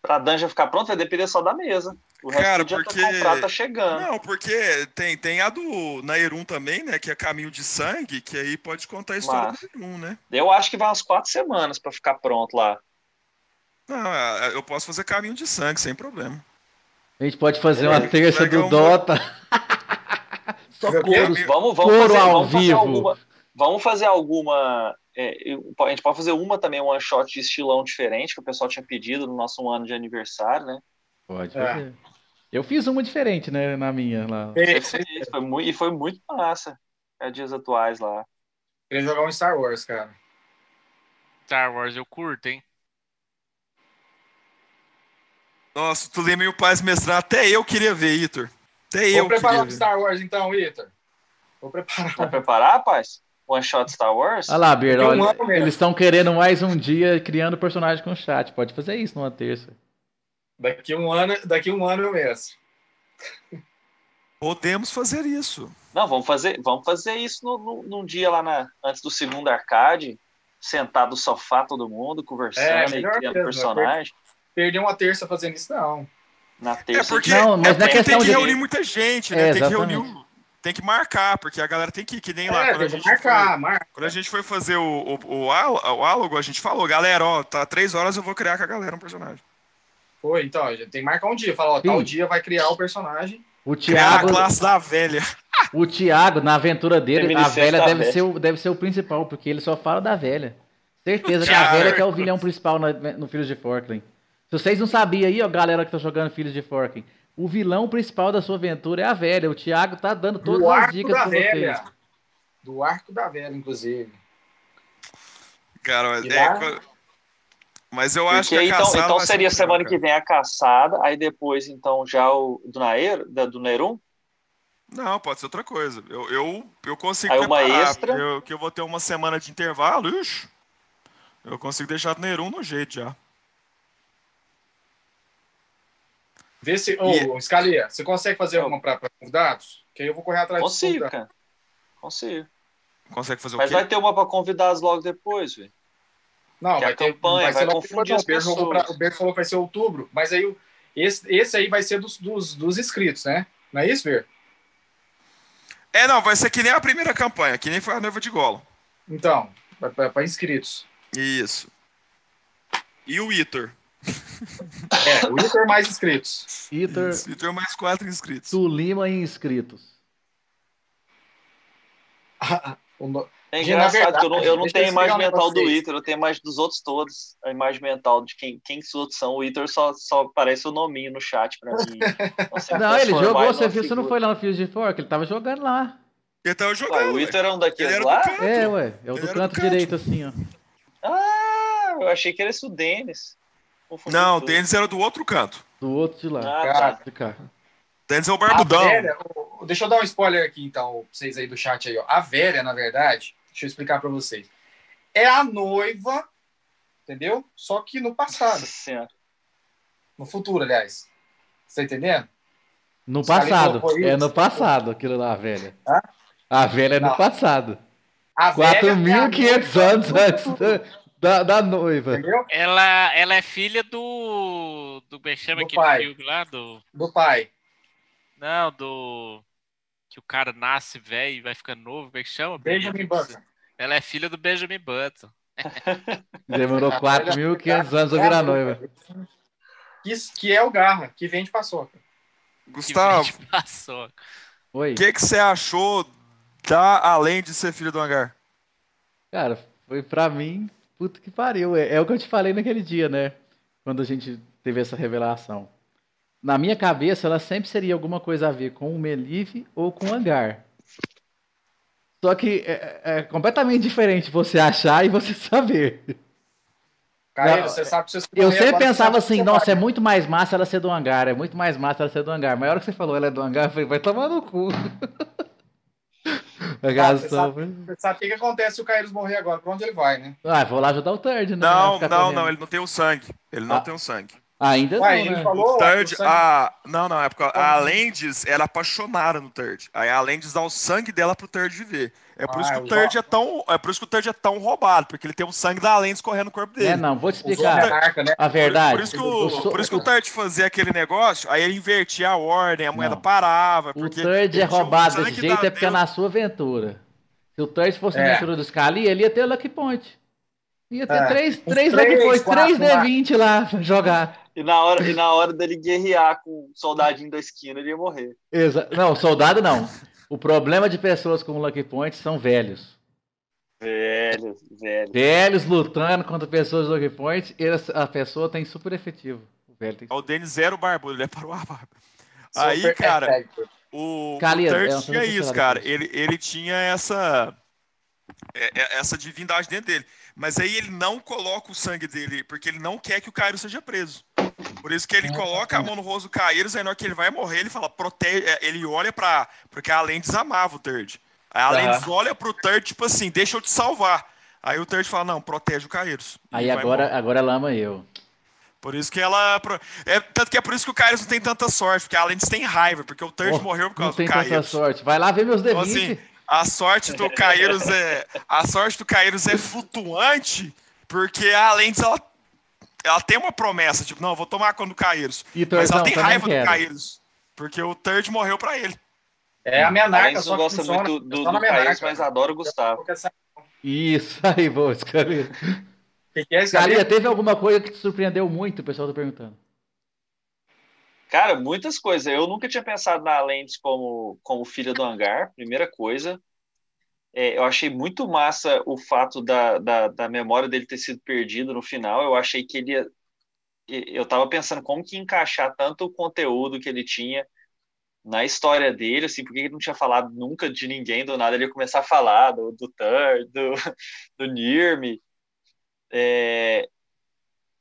Pra dungeon ficar pronta, vai depender só da mesa. O resto Cara, do dia porque- tá tá chegando. Não, porque tem, tem a do Nairun também, né? Que é Caminho de Sangue, que aí pode contar a história Massa. do Nairun, né? Eu acho que vai umas quatro semanas pra ficar pronto lá. Não, é, eu posso fazer Caminho de Sangue, sem problema. A gente pode fazer uma É, terça pega do um- Dota. Só Fazer coros. Vamos, vamos fazer, ao vamos fazer vivo. alguma. Vamos fazer alguma. é, eu- a gente pode fazer uma também, um one shot de estilão diferente, que o pessoal tinha pedido no nosso um ano de aniversário, né? Pode É. fazer. Eu fiz uma diferente, né, na minha lá. Ei, Foi, foi muito, e foi muito massa. É dias atuais lá. Queria jogar um Star Wars, cara. Star Wars eu curto, hein? Nossa, tu lembra o Paz mestrar, até eu queria ver, Itor. Até Vou eu preparar queria um ver. Star Wars então, Iter. Vou preparar. Vai preparar, rapaz? One shot Star Wars? Olha lá, Beer, um olha, eles estão querendo mais um dia criando personagem com chat. Pode fazer isso numa terça. Daqui um ano, daqui um ano eu meço. Podemos fazer isso. Não, vamos fazer, vamos fazer isso no, no- num dia lá na, antes do segundo arcade, sentado no sofá todo mundo, conversando É, e criando mesmo, personagem. Perder uma terça fazendo isso, não. Na terça. É porque, Não, mas é na porque questão tem que de- reunir muita gente, né? É, tem que reunir tem que marcar, porque a galera tem que ir, que nem lá. É, quando a tem gente marcar, foi- marca. Quando a gente foi fazer o, o, o, o álogo, a gente falou, galera, ó, tá três horas eu vou criar com a galera um personagem. Foi, então, a gente tem que marcar um dia. Falar, ó, tal Sim. dia vai criar o personagem. O Criar a Thiago, classe da velha. o Thiago, na aventura dele, a velha deve velha. ser, o, deve ser o principal, porque ele só fala da velha. Certeza que a velha que é o vilão principal na- no Filhos de Forkland. Se vocês não sabiam aí, ó, galera que tá jogando Filhos de Forkland, o vilão principal da sua aventura é a velha. O Thiago tá dando todas do as dicas pra vocês. velha. Do arco da velha, inclusive. Cara, mas, é, lá- co- mas eu acho Porque que a então, caçada então ser seria muito semana que vem a caçada, aí depois, então, já o do Nair, da- do Nerum? Não, pode ser outra coisa. Eu, eu, eu consigo Aí uma preparar, extra. eu- que eu vou ter uma semana de intervalo, ixi, eu consigo deixar o Nerum no jeito já. Vê se. Ô, E- Scalia, você consegue fazer Eu- alguma para convidados? Que aí eu vou correr atrás Consigo, cara. Consigo. Consegue fazer Mas o quê? vai ter uma para convidados logo depois, velho. Não, vai ter. campanha vai ser logo confundir as não. Falou pessoas. O Berto falou que vai ser outubro, mas aí esse, esse aí vai ser dos, dos, dos inscritos, né? Não é isso, Berto? É, não, vai ser que nem a primeira campanha, que nem foi a noiva de Golo. Então, para inscritos. Isso. E o Itor. É, o Inter mais inscritos. Isso, Itor mais quatro inscritos. Tulima em inscritos. O no- É engraçado que eu não, eu não verdade, tenho a imagem mental do. Iter, eu tenho a imagem dos outros todos. A imagem mental de quem, quem os outros são. O Iter só, só aparece o nominho no chat pra mim. Consegue Não, ele transformar jogou, você viu, você não foi lá no Filhos de Fork, ele tava jogando lá. Ele tava Ué, jogando. o ué. Iter é um Ele daqueles lá? É, ué, é o do canto do canto. direito, assim, ó. Ah, eu achei que era esse o Denis. Não, o. Denis era do outro canto. Do outro de lá. Ah, Cara, tá. De cá. Denis é o barbudão. o- o- deixa eu dar um spoiler aqui, então, pra vocês aí do chat aí, ó. A velha, na verdade, deixa eu explicar pra vocês. É a noiva, entendeu? Só que no passado, senhora. no futuro, aliás. Você tá entendendo? No Os caras passado. É no passado, aquilo lá, a velha. Hã? A velha é no Não. passado. A velha é a 4.500 noiva anos do antes da, da, noiva. Entendeu? Ela, ela é filha do. Do como é Do aquele pai. filme lá? Do. Do pai. Não, do. Que o cara nasce velho e vai ficando novo, como é que chama? Benjamin Button. Ela é filha do Benjamin Button. Demorou 4.500 anos a virar noiva. Que, que é o Garra, que vende paçoca. Que Gustavo, vende paçoca. Oi. o que, que você achou da além de ser filho do hangar? Cara, foi pra mim, puta que pariu. É, é o que eu te falei naquele dia, né? Quando a gente teve essa revelação. Na minha cabeça, ela sempre seria alguma coisa a ver com o Melive ou com o Hangar. Só que é, é completamente diferente você achar e você saber. Cara, Não, você sabe se você Eu sempre pensava você assim, você nossa, é muito mais massa ela ser do hangar, é muito mais massa ela ser do hangar. Mas a hora que você falou ela é do hangar, eu falei, vai tomar no cu. A Você gastão sabe, você sabe o que, que acontece se o Kairos morrer agora? Pra onde ele vai, né? Ah, vou lá ajudar o Third, né? Não, não, não, ele não tem o sangue. Ele não Ah. tem o sangue. Ainda Ué, não, né? falou. O Third, a... não, não, é porque a Lendes era apaixonada no Third. Aí a Lendes dá o sangue dela pro Third viver. É por Ah, isso que o Third é tão, é por isso que o Third é tão roubado, porque ele tem o sangue da Lendes correndo no corpo dele. É, não, vou te a explicar. monarca, né? A verdade. Por isso que o, sou- por isso que o Third fazia aquele negócio, aí ele invertia a ordem, a moeda Não. parava. O Porque Third é roubado desse jeito é porque é Deus. na sua aventura. Se o Third fosse na É. aventura do Scali, ele ia ter Lucky Point. Ia ter É. três, três três, Lucky Points, quatro três lá. D20 lá pra jogar. E na hora, e na hora dele guerrear com o soldadinho da esquina, ele ia morrer. Exa- Não, soldado não. O problema de pessoas com Lucky Point são velhos. Velho, velho. Velhos lutando contra pessoas de Lucky Point, eles- a pessoa tem super efetivo. O velho tem O Denis zero barbudo, ele é para o barba. Super Aí, cara, effective. o, Calia, o é tinha isso, cara. Ele, ele tinha essa é- é- essa divindade dentro dele. Mas aí ele não coloca o sangue dele, porque ele não quer que o Cairo seja preso. Por isso que ele coloca a mão no rosto do Cairo, aí na hora que ele vai morrer, ele fala, protege. é, Ele olha pra. Porque a Lendes amava o Third. Aí a Aham. Lendes olha pro Third, tipo assim, deixa eu te salvar. Aí o Third fala, não, protege o Kairos. E Aí agora, agora ela ama eu. Por isso que ela. É, tanto que é por isso que o Kairos não tem tanta sorte, porque a Lendes tem raiva, porque o Third Oh, morreu por Não causa tem do tanta Kairos. sorte. Vai lá ver meus D20. Então, assim, a sorte do Kairos é. A sorte do Kairos é flutuante, porque a Lendes ela, ela tem uma promessa, tipo, não, eu vou tomar conta do Kairos. E Mas ela tem raiva quero. do Kairos. Porque o Third morreu pra ele. É a minha A narca, Lens só gosta funciona muito do, só do na minha Caíros, mas adora o Gustavo. Isso aí, boa, Scalia. que é isso, Scalia, teve alguma coisa que te surpreendeu muito? O pessoal tá perguntando. Cara, muitas coisas. Eu nunca tinha pensado na Lens como, como filha do hangar, primeira coisa. É, eu achei muito massa o fato da, da, da memória dele ter sido perdido no final. Eu achei que ele ia. Eu tava pensando como que encaixar tanto o conteúdo que ele tinha na história dele, assim, porque ele não tinha falado nunca de ninguém do nada, ele ia começar a falar do, do Thur, do, do Nirmi. É,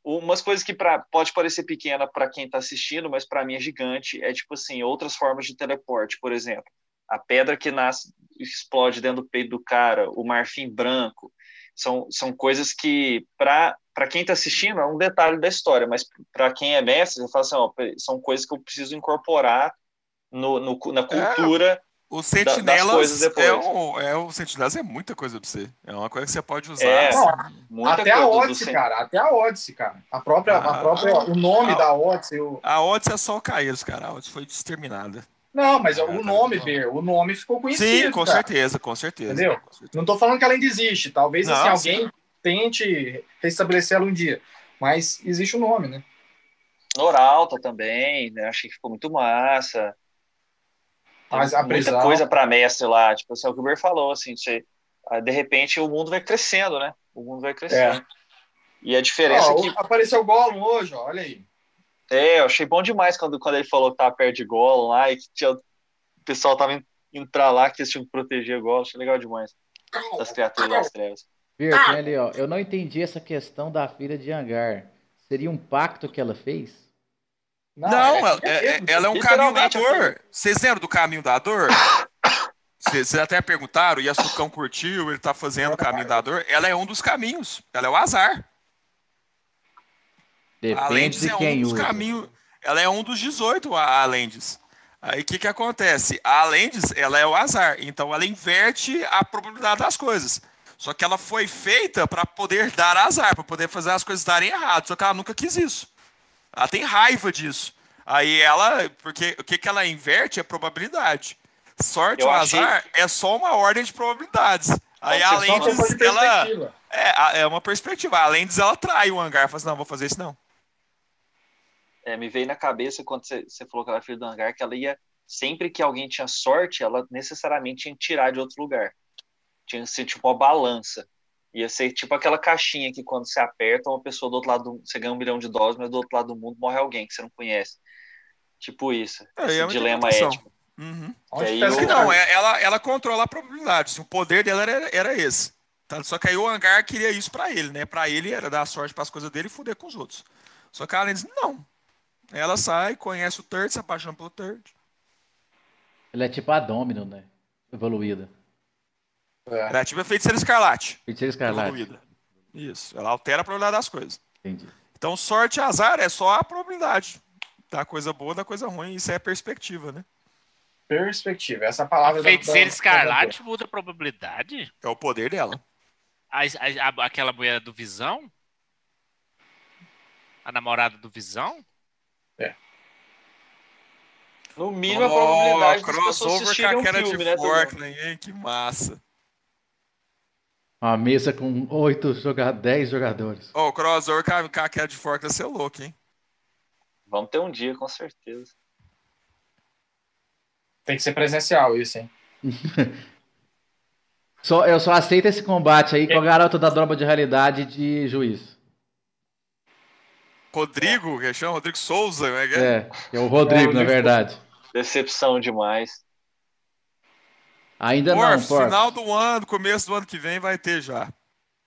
umas coisas que pra, pode parecer pequena para quem está assistindo, mas para mim é gigante, é tipo assim, outras formas de teleporte, por exemplo, a pedra que nasce, explode dentro do peito do cara, o marfim branco, são, são coisas que, para quem está assistindo, é um detalhe da história, mas para quem é mestre, você fala assim, ó, são coisas que eu preciso incorporar no, no na cultura O das Sentinelas coisas depois. é o, é o Sentinelas é muita coisa pra você. É uma coisa que você pode usar. É, assim. muita Até a Odyssey, cara. Até a Odyssey, cara. A própria, Ah. a própria, o nome Ah. da Odyssey. o- A Odyssey é só o Caeiros, cara. A Odyssey foi exterminada. Não, mas Ah, o tá nome, bom. Ber, o nome ficou conhecido. Sim, com cara. certeza, com certeza. Entendeu? Com certeza. Não tô falando que ela ainda existe. Talvez assim, Não, alguém tente restabelecer ela um dia. Mas existe o nome, né? Noralta também, né? Achei que ficou muito massa. Mas a muita prisão- coisa para mestre lá, tipo, assim, é o que o Ber falou, assim, você, ah, de repente o mundo vai crescendo, né? O mundo vai crescendo. E a diferença Ó, é que, Apareceu o Gollum hoje, ó, olha aí. É, eu achei bom demais quando, quando ele falou que tava perto de Gollum lá e que tinha, o pessoal tava indo, indo pra lá, que eles tinham que proteger Gollum, achei legal demais, das criaturas das trevas. Vir, tem ali, ó. Eu não entendi essa questão da filha de hangar. Seria um pacto que ela fez? Não, ela, é é- mesmo. ela é um caminho da Literalmente, dor. Vocês lembram do caminho da dor? Vocês até perguntaram, e a Sucão curtiu, ele tá fazendo o caminho da dor. Ela é um dos caminhos. Ela é o azar. A Depende Lendes de é um quem dos usa. caminhos. Ela é um dos 18, a a Lendes. Aí o que, que acontece? A Lendes, ela é o azar. Então ela inverte a probabilidade das coisas. Só que ela foi feita para poder dar azar, para poder fazer as coisas darem errado. Só que ela nunca quis isso. Ela tem raiva disso. Aí ela, porque o que, que ela inverte é probabilidade. Sorte Eu ou achei- azar é só uma ordem de probabilidades. Aí a Lendes, de ela, perspectiva. é, a- é uma perspectiva. A Lendes, ela trai o hangar. Fala assim, não, vou fazer isso não. É, me veio na cabeça quando você, falou que ela era filha do hangar, que ela ia, sempre que alguém tinha sorte, ela necessariamente tinha que tirar de outro lugar. Tinha que ser tipo uma balança. Ia ser tipo aquela caixinha que quando você aperta, uma pessoa do outro lado, do, você ganha um milhão de dólares, mas do outro lado do mundo morre alguém que você não conhece. Tipo isso. É, esse é dilema ético. Uhum. Onde aí eu- que não, é- ela, ela controla a probabilidade. assim, O poder dela era, era esse. Tá? Só que aí o hangar queria isso pra ele, né? Pra ele era dar sorte pras coisas dele e fuder com os outros. Só que a Lendes, não. Ela sai, conhece o Third, se apaixona pelo Third. Ela é tipo a Domino, né? Evoluída. É. Ela é tipo a feiticeira escarlate. Feiticeira Escarlate. Evoluída. Isso. Ela altera a probabilidade das coisas. Entendi. Então, sorte e azar é só a probabilidade. Da coisa boa, da coisa ruim. Isso é perspectiva, né? Perspectiva. Essa palavra da- Feiticeiro da- Escarlate muda a probabilidade? É o poder dela. A- a- a- aquela mulher do Visão? A namorada do Visão? No mínimo, a probabilidade das pessoas assistirem a um queda filme, de né? Forkland, hein? Que massa. Uma mesa com oito jogadores, 10 jogadores. Ó, o crossover com a, com a queda de Forkland ia ser louco, hein? Vamos ter um dia, com certeza. Tem que ser presencial isso, hein? Só, eu só aceito esse combate aí com a garota da droga de realidade de juiz. Rodrigo, que chama Rodrigo Souza, como é é? O Rodrigo, É, na verdade. Decepção demais. Ainda Pô, não, pô. final do ano, começo do ano que vem vai ter já.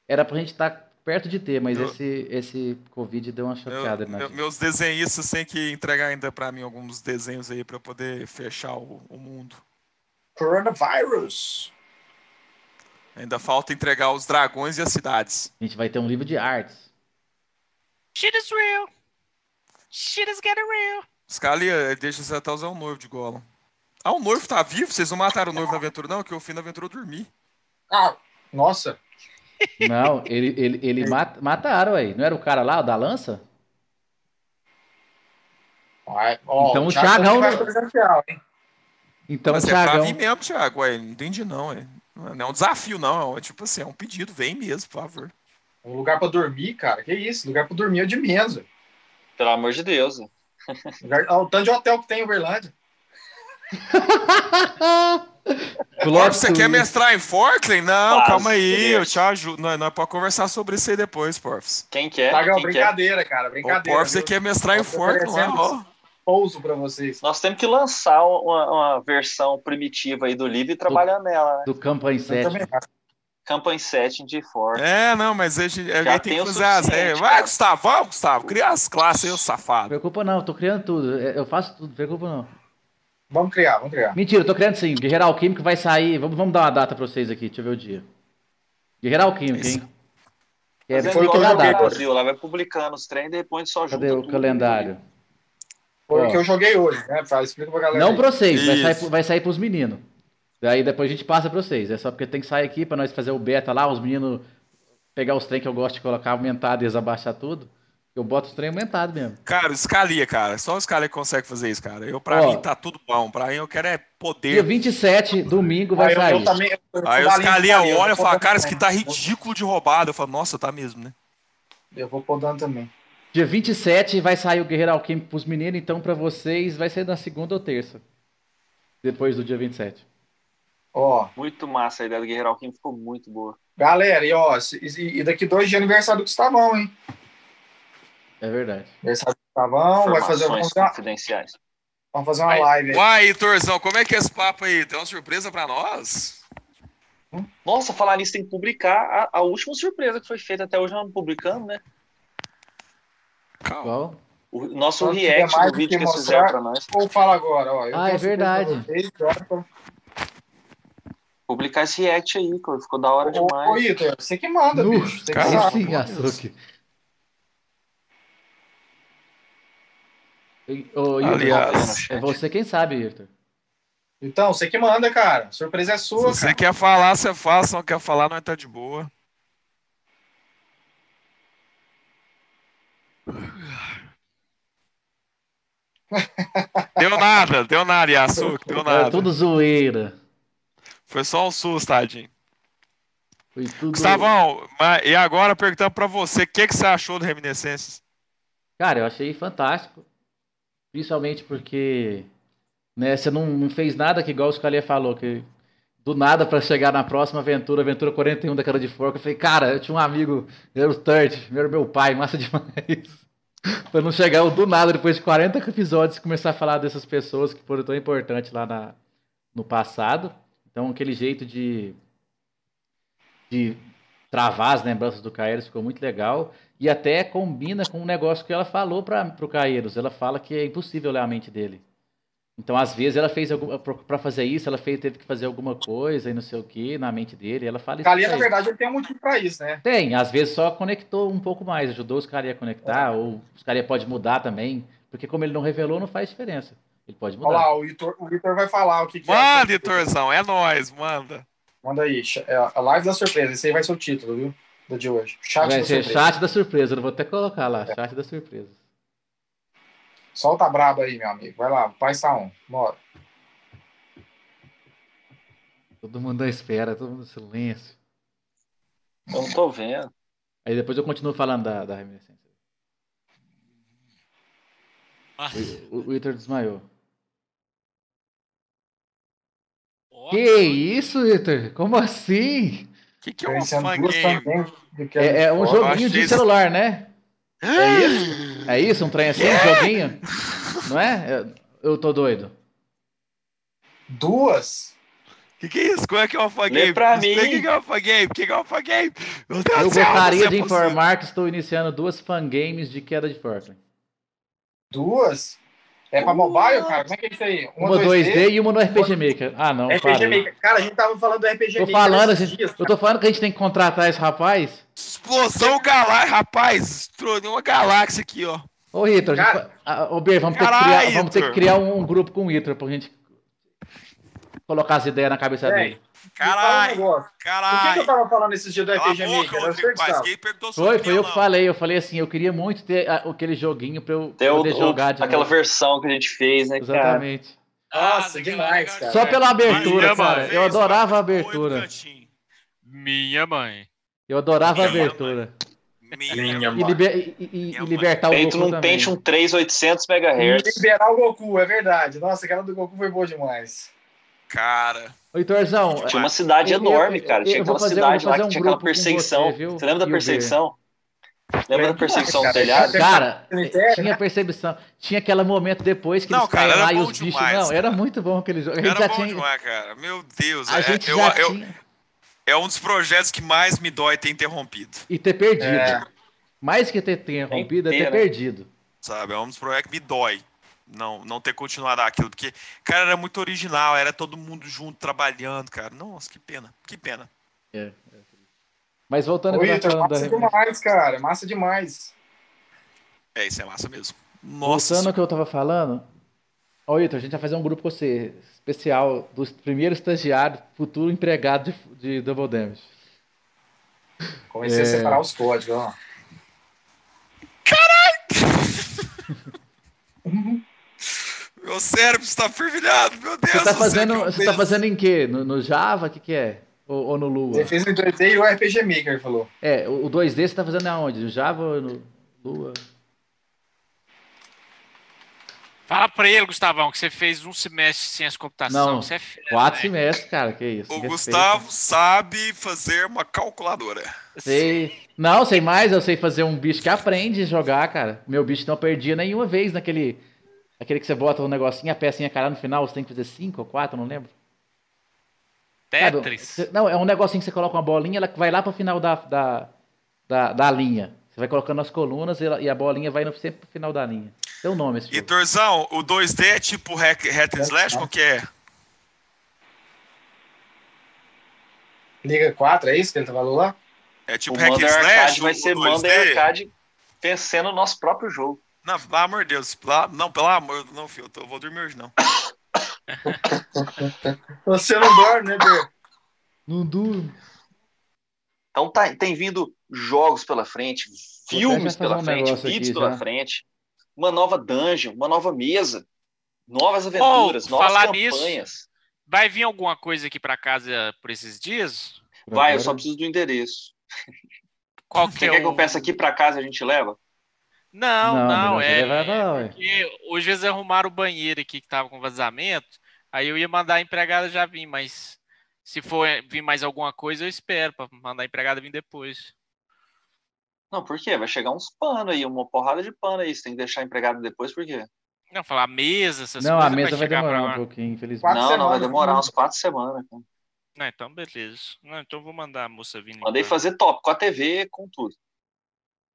Era pra gente estar perto de ter, mas Eu- esse, esse Covid deu uma Eu- chateada gente. meus desenhistas têm que entregar ainda pra mim alguns desenhos aí pra eu poder fechar o, o mundo. Coronavirus. Ainda falta entregar os dragões e as cidades. A gente vai ter um livro de artes. Shit is real. Shit is getting real. Scalia, deixa você até usar o noivo de Gollum. Ah, o noivo tá vivo? Vocês não mataram o noivo na aventura, não? Que o fim da aventura eu dormi. Ah, nossa. Não, ele, ele, ele mat, mataram aí. Não era o cara lá, o da lança? Vai, ó, Então o Thiago Thiagão não- presencial, hein? Então, Mas é pra Thiagão, vir mesmo, Thiago. Ué, não entendi não. É. Não é um desafio, não. É tipo assim, é um pedido. Vem mesmo, por favor. Um lugar pra dormir, cara. Que isso? Lugar pra dormir é de menos. velho. Pelo amor de Deus. Lugar... Olha o tanto de hotel que tem em Uberlândia. Porf, você quer mestrar em Forkland? Não, Quase, calma aí, eu te ajudo. Nós, nós podemos conversar sobre isso aí depois, Porfs. Quem quer? Thiagão, Quem quer? brincadeira, cara. O Brincadeira. Porf, você viu? quer mestrar em Forkland ó. Pouso pra vocês. Nós temos que lançar uma, uma versão primitiva aí do livro e trabalhar nela, né? Do Eu 7. Campanha 7 de Ford. É, não, mas a gente, a Já gente tem tem que o fazer as regras. Vai. Gustavo, vamos, Gustavo. Cria as classes aí, ô Não safado. preocupa não, eu tô criando tudo. Eu faço tudo, não preocupa não. Vamos criar, vamos criar. Mentira, eu tô criando sim. Guerreiro Alquímico vai sair. Vamos, vamos dar uma data pra vocês aqui, deixa eu ver o dia. Guerreiro Alquímico, hein? É, foi o que data. Brasil, lá vai publicando os trem e depois a gente só junta Cadê o calendário? Foi o que eu joguei hoje, né? Fala, explica pra galera. Não aí. pra vocês, vai sair, vai sair pros meninos. Daí depois a gente passa pra vocês. É só porque tem que sair aqui pra nós fazer o beta lá, os meninos pegar os trem que eu gosto de colocar aumentado e eles abaixar tudo. Eu boto os trem aumentado mesmo. Cara, escalia, cara. Só o Scalia consegue fazer isso, cara. Eu, pra Ó. mim, tá tudo bom. Pra mim, eu quero é Dia poder. 27, domingo, vai eu, sair. eu também. eu- eu Aí o na linha Scalia de Scalia, olha eu e fala, cara, isso aqui tá ridículo de roubado. Eu falo, nossa, tá mesmo, né? Eu vou podando também. Dia 27 vai sair o Guerreiro Alquímico pros meninos, então pra vocês vai ser na segunda ou terça. Depois do dia 27. Ó, Muito massa a ideia do Guerreiro Alquim, ficou muito boa. galera, e ó, e, e daqui dois dias é aniversário do Gustavão, hein? É verdade. Aniversário do Gustavão, vai fazer, vamos, Informações fazer uma, confidenciais. vamos fazer uma Aí- live aí. Uai, Hitorzão, como é que é esse papo aí? Tem uma surpresa pra nós? Nossa, falar nisso tem que publicar a, a última surpresa que foi feita até hoje, nós não publicamos, né? Calma. Qual? O nosso Quando tiver react mais do vídeo que que eles mostrar- fizeram pra nós. Ou fala agora, ó. eu Ah, é verdade. vocês, Publicar esse react aí, ficou da hora Ô, ô, demais. Ítalo, você que manda, Nu, bicho. Você que cara, Aí sabe. sim, Ô, Hilton, Aliás, é você quem sabe, Hilton. Então, você que manda, cara. Surpresa é se sua, você cara. quer falar, você fala. Se não quer falar, nós tá de boa. Deu nada, deu nada, Yasuki, deu É nada. tudo zoeira. Foi só um susto, tadinho. Foi tudo... Gustavão, e agora perguntando pra você, o que, que você achou do Reminiscências? Cara, eu achei fantástico. Principalmente porque né, você não, não fez nada que igual o Scalia falou, que do nada pra chegar na próxima aventura, aventura 41 da cara de forca, eu falei, cara, eu tinha um amigo, era o Third, era meu pai, massa demais. pra não chegar do nada, depois de 40 episódios, começar a falar dessas pessoas que foram tão importantes lá na, no passado. Então, aquele jeito de, de travar as lembranças do Caeiros ficou muito legal. E até combina com um negócio que ela falou para o Caeiros. Ela fala que é impossível ler a mente dele. Então, às vezes, ela fez para fazer isso, ela fez, teve que fazer alguma coisa e não sei o que na mente dele. Ela fala isso. Calia, pra na verdade, ele tem um motivo pra isso, né? Tem, às vezes só conectou um pouco mais, ajudou os caras a conectar, ou os caras pode mudar também, porque como ele não revelou, não faz diferença. Ele pode Olha mudar. lá, o Vitor, o Vitor vai falar o que, que é. Manda, Hitorzão, é nóis, manda. Manda aí. é A live da surpresa. Esse aí vai ser o título, viu? Do de hoje. Chat Vai da ser surpresa. chat da surpresa, eu vou até colocar lá, chat da surpresa. Solta a braba aí, meu amigo. Vai lá, pai está on. Bora. Todo mundo à espera, todo mundo em silêncio. Eu não tô vendo. Aí depois eu continuo falando da, da reminiscência. Ah, O, o Vitor desmaiou. Que isso, Vitor? Como assim? O que, que é um Diferenciando fan duas game? fangames do que É, é um joguinho de isso- celular, né? É isso? É isso? Um trem assim, um joguinho? Não é? Eu- Eu tô doido. Duas? O que, que é isso? Como é que é um Lê game? pra Explica mim. O que que é um fan game? O que que é um fan game? Meu Deus Eu céu, gostaria é de possível. informar que estou iniciando duas fangames de queda de Forkland. Duas? É pra mobile, cara? Como é que é isso aí? Uma 2D e uma no RPG Maker. Ah, não, RPG parei. Maker. Cara, a gente tava falando do RPG Tô Maker. falando, gente, dias, eu tô falando que a gente tem que contratar esse rapaz. Explosão galáxia, rapaz. Estourou uma galáxia aqui, ó. Ô, gente Cara- fa- ah, ô, Ber, vamos, ter que Caralho, criar, vamos ter que criar um, grupo com o Vitor pra gente colocar as ideias na cabeça Véi, dele. Fala um Caralho. Por que, que eu caralho. tava falando esses dias do a RPG Maker? Rodrigo. Quem perguntou Foi, foi eu que falei. Eu falei assim, eu queria muito ter aquele joguinho pra eu Tem o, poder o- jogar de aquela novo. versão que a gente fez, né, cara? Exatamente. Nossa, Ah, demais, cara. Só pela abertura, Minha cara. mãe, Eu adorava a abertura. Minha mãe. Eu adorava a Minha abertura. Minha Minha E, liber- e- e- e libertar o Feito Goku num. Pentium 3 800 E MHz. liberar o Goku, é verdade. Nossa, aquela do Goku foi boa demais. Cara, Ô, Hitorzão, Tinha uma cidade Eu- enorme, eu- cara. Tinha aquela fazer- cidade lá que um tinha aquela perseguição. você, Você lembra da perseguição? Lembra da perseguição do telhado? Cara, tinha percepção. Tinha aquele momento depois que Não, eles cara, caem lá e os bichos. demais, não, era muito bom aquele jogo. A gente era já bom tinha. demais, cara. Meu Deus. A é, gente eu- já eu- tinha. é um dos projetos que mais me dói ter interrompido. E ter perdido. É. Mais que ter, ter rompido, é ter, ter né? perdido. Sabe? É um dos projetos que me dói. Não, não ter continuado aquilo. Porque, cara, era muito original. Era todo mundo junto, trabalhando, cara. Nossa, que pena. Que pena. Mas voltando ao que eu Vitor, tava falando massa da. demais, cara. Massa demais. É, isso é massa mesmo. Nossa. Voltando ao que eu tava falando. Ô, Ito, a gente vai fazer um grupo com você. Especial dos primeiros estagiários, futuro empregado de, de Double Damage. Comecei É. a separar os códigos, ó. Meu cérebro está fervilhado, meu Deus Você tá céu, fazendo, você tá fazendo em quê? No, no Java? O que, que é? Ou, ou no Lua? Ele fez no 2D e o RPG Maker, ele falou. É, o o 2D você tá fazendo aonde? No Java ou no Lua? Fala pra ele, Gustavão, que você fez um semestre de ciência de computação. Não, Você é fera, Quatro né? semestres, cara, que isso. O. Gustavo sabe fazer uma calculadora. Sei. Não, sei mais, eu sei fazer um bicho que aprende a jogar, cara. Meu bicho não perdia nenhuma vez naquele. Aquele que você bota um negocinho, a pecinha cara no final, você tem que fazer cinco ou quatro, não lembro. Tetris. você- não, é um negocinho que você coloca uma bolinha, ela vai lá pro final da, da, da, da linha. Você vai colocando as colunas e, ela- e a bolinha vai no- sempre pro final da linha. Tem um nome esse E jogo. Torzão, o 2D é tipo hack, hack and slash? Qual que é? Liga 4, é isso que ele falou lá? É tipo o hack and slash? Arcade vai o ser 2D? Manda Arcade vencendo o nosso próprio jogo. Não, pelo amor de Deus. Pela- não, pelo amor, não, filho, eu tô- eu vou dormir hoje, não. Você não dorme, né, Ber? Não durmo. Então tá, tem vindo jogos pela frente, filmes pela um frente, vídeos pela já. frente, uma nova dungeon, uma nova mesa, novas aventuras, Oh, novas falar nisso, campanhas. Vai vir alguma coisa aqui pra casa por esses dias? Vai, eu só preciso do endereço. Qual que Você é quer que o... eu peça aqui pra casa e a gente leva? Não, não, melhor é. levar, não, é. porque hoje eles arrumaram o banheiro aqui que tava com vazamento. Aí eu ia mandar a empregada já vir, mas se for vir mais alguma coisa, eu espero pra mandar a empregada vir depois. Não, por quê? Vai chegar uns panos aí, uma porrada de pano aí. Você tem que deixar empregado depois, por quê? Não, falar mesa, essas Não, coisas. a mesa vai chegar demorar um pouquinho, infelizmente. Quatro não, não, vai semanas, demorar né? umas quatro semanas. cara. Não, então beleza. Não, então eu vou mandar a moça vir. Mandei limpar. fazer top, com a TV, com tudo.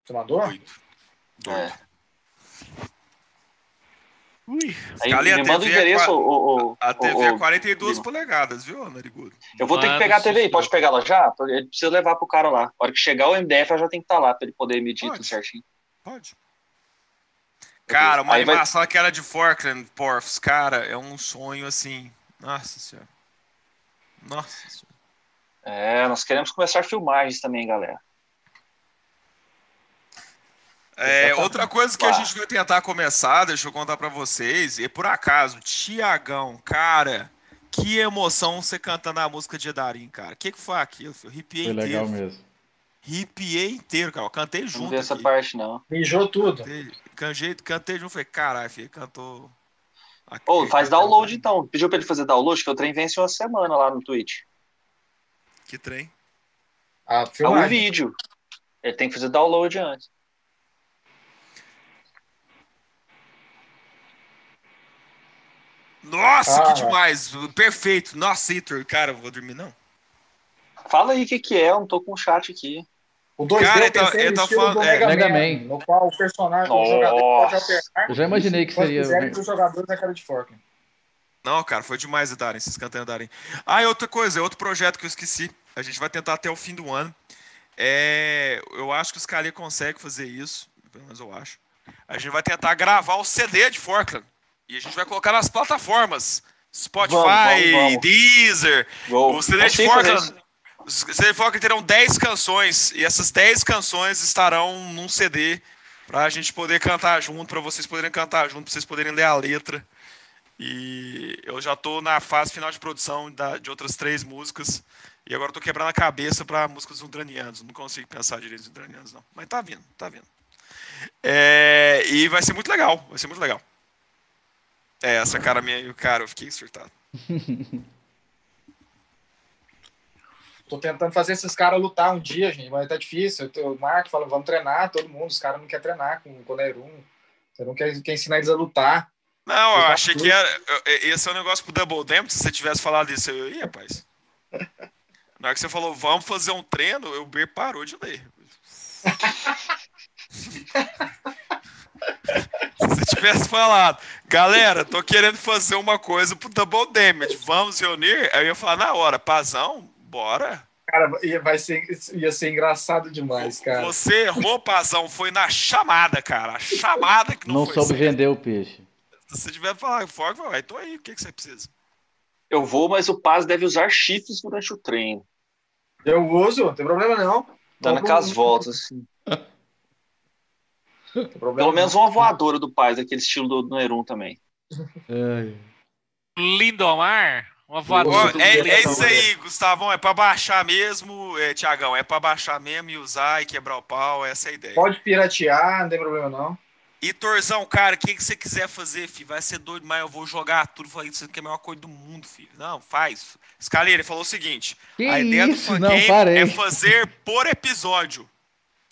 Você mandou? Doido. Doido. É. Ui. Aí me manda o TV é endereço, A TV é 42 Lima. polegadas, viu, Narigudo? Eu vou ter que pegar a TV aí, pode pegar ela já? Ele precisa levar pro cara lá. A hora que chegar o MDF, ela já tem que estar lá pra ele poder medir Pode. tudo certinho. Pode. Cara, uma Aí vai- animação aquela de Forkland, Porfs, cara, é um sonho assim. Nossa senhora. Nossa senhora. É, nós queremos começar filmagens também, galera. É, outra coisa que a gente vai tentar começar, deixa eu contar pra vocês, e por acaso, Tiagão, cara, que emoção você cantando a música de Edarim, cara. O que, que foi aquilo? filho? Ripiei Foi legal inteiro. mesmo. Ripiei inteiro, cara. Eu cantei Eu Não junto. vi essa aqui. parte, não. Mijou tudo. Cantei, cantei, cantei junto, falei, caralho, filho, cantou. aqui, Ô, faz download Edarim. então. Pediu pra ele fazer download, que o trem vence uma semana lá no Twitch. Que trem. A É um filmagem. vídeo. Ele tem que fazer download antes. Nossa, Ah, que demais. Perfeito. Nossa, Heitor, cara, eu vou dormir não. Fala aí o que, que é, eu não tô com o chat aqui. O 2D Cara, tá- ele tá falando- do é, Mega, Mega Man, Man. no qual o personagem, o jogador pode alternar Eu já imaginei que seria. quiserem que os jogadores na cara de Forkland. Não, cara, foi demais o Darem, vocês cantando Darem. Ah, e outra coisa, outro projeto que eu esqueci. A gente vai tentar até o fim do ano. É, eu acho que os Scali conseguem fazer isso, pelo menos eu acho. A gente vai tentar gravar o CD de Forkland. E a gente vai colocar nas plataformas. Spotify, Vamos, vamos, vamos. Deezer. Vou- O CD Forkland. Os CD Forkland terão 10 canções. E essas 10 canções estarão num CD pra gente poder cantar junto, pra vocês poderem cantar junto, pra vocês poderem ler a letra. E eu já tô na fase final de produção da, de outras três músicas. E agora eu tô quebrando a cabeça para músicas udranianas. Não consigo pensar direito em udranianos, não. Mas tá vindo, tá vindo. É, e vai ser muito legal, vai ser muito legal. É, essa cara minha, cara, eu fiquei surtado. Tô tentando fazer esses caras lutar um dia, gente, mas tá difícil. O Marco falou, vamos treinar, todo mundo, os caras não querem treinar com o Conerum. Você não quer, quer ensinar eles a lutar. Não, eu achei que era, esse é um negócio pro Double Damage, se você tivesse falado isso, eu ia, rapaz. Na hora que você falou, vamos fazer um treino, o Ber parou de ler. se você tivesse falado, galera, tô querendo fazer uma coisa pro Double Damage, vamos reunir? Aí eu ia falar na hora, pazão, bora. Cara, ia, vai ser, ia ser engraçado demais, cara. Você errou, pazão, foi na chamada, cara. A chamada que não, não foi soube vender o peixe. Se você tiver falar, forte, vai, tô aí, o que, que você precisa? Eu vou, mas o Paz deve usar chifres durante o treino. Eu uso, não tem problema não. Tá naquelas voltas, assim. Pelo menos uma voadora do Paz, daquele estilo do, do Nerum também. Ai. Lindomar? Uma voadora. é, é isso aí, Gustavão. É pra baixar mesmo, é, Tiagão. É pra baixar mesmo e usar e quebrar o pau. Essa é a ideia. Pode piratear, não tem problema não. E Torzão, cara, o que, que você quiser fazer, filho? Vai ser doido, mas eu vou jogar tudo. Falei, isso aqui é a melhor coisa do mundo, filho. Não, faz. Scaleira, ele falou o seguinte: Que a ideia isso? do Não, fangame parei. é fazer por episódio.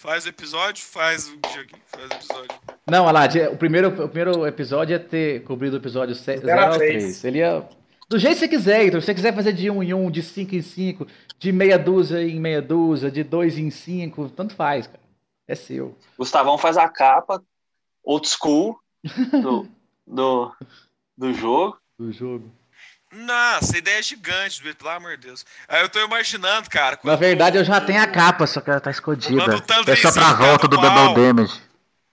Faz o episódio, faz o joguinho, faz o episódio. Não, lá, de- o primeiro, o primeiro episódio ia ter cobrido o episódio 0 Zero a ao três. 3. Ele ia. Do jeito que você quiser, então. Se você quiser fazer de 1 em 1, de 5 em 5, de meia dúzia em meia dúzia, de 2 em 5, tanto faz, cara. É seu. Gustavão faz a capa, old school do, do, do jogo. Do jogo. Nossa, a ideia é gigante, pelo amor de Deus. Aí eu tô imaginando, cara. Na verdade, eu já o- tenho a capa, só que ela tá escondida. O É só pra volta do mal. Double Damage.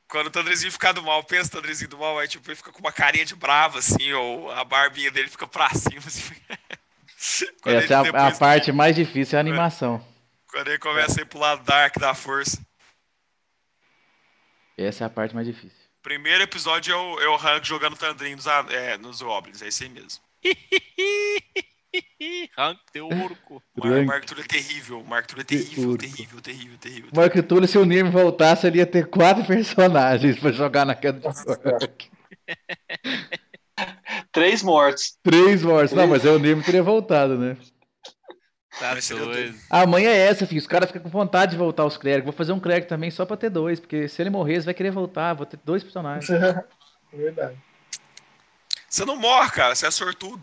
Quando o Tandrezinho ficar do mal, pensa o Tandrezinho do mal, aí tipo, ele fica com uma carinha de brava, assim, ou a barbinha dele fica pra cima, assim. Essa é a, a parte mais difícil, é a animação. Quando ele começa a ir pro lado dark da força. Essa é a parte mais difícil. Primeiro episódio é o, é o Hank jogando Tandrinho nos, é, nos Goblins, é isso aí mesmo. Rank de urco. O Mar- Rank. Mark Tully é terrível, o Mark Tully é terrível, terrível, terrível, terrível. Mark Tully, se o Nirm voltasse, ele ia ter quatro personagens pra jogar na queda de. Três mortos. Três mortos. Não, mas aí o Nirm teria voltado, né? Tá doido. A manhã é essa, filho. Os caras ficam com vontade de voltar os clérigos. Vou fazer um clérigo também só pra ter dois, porque se ele morrer, você vai querer voltar. Vou ter dois personagens. Verdade. Você não morre, cara, você é sortudo.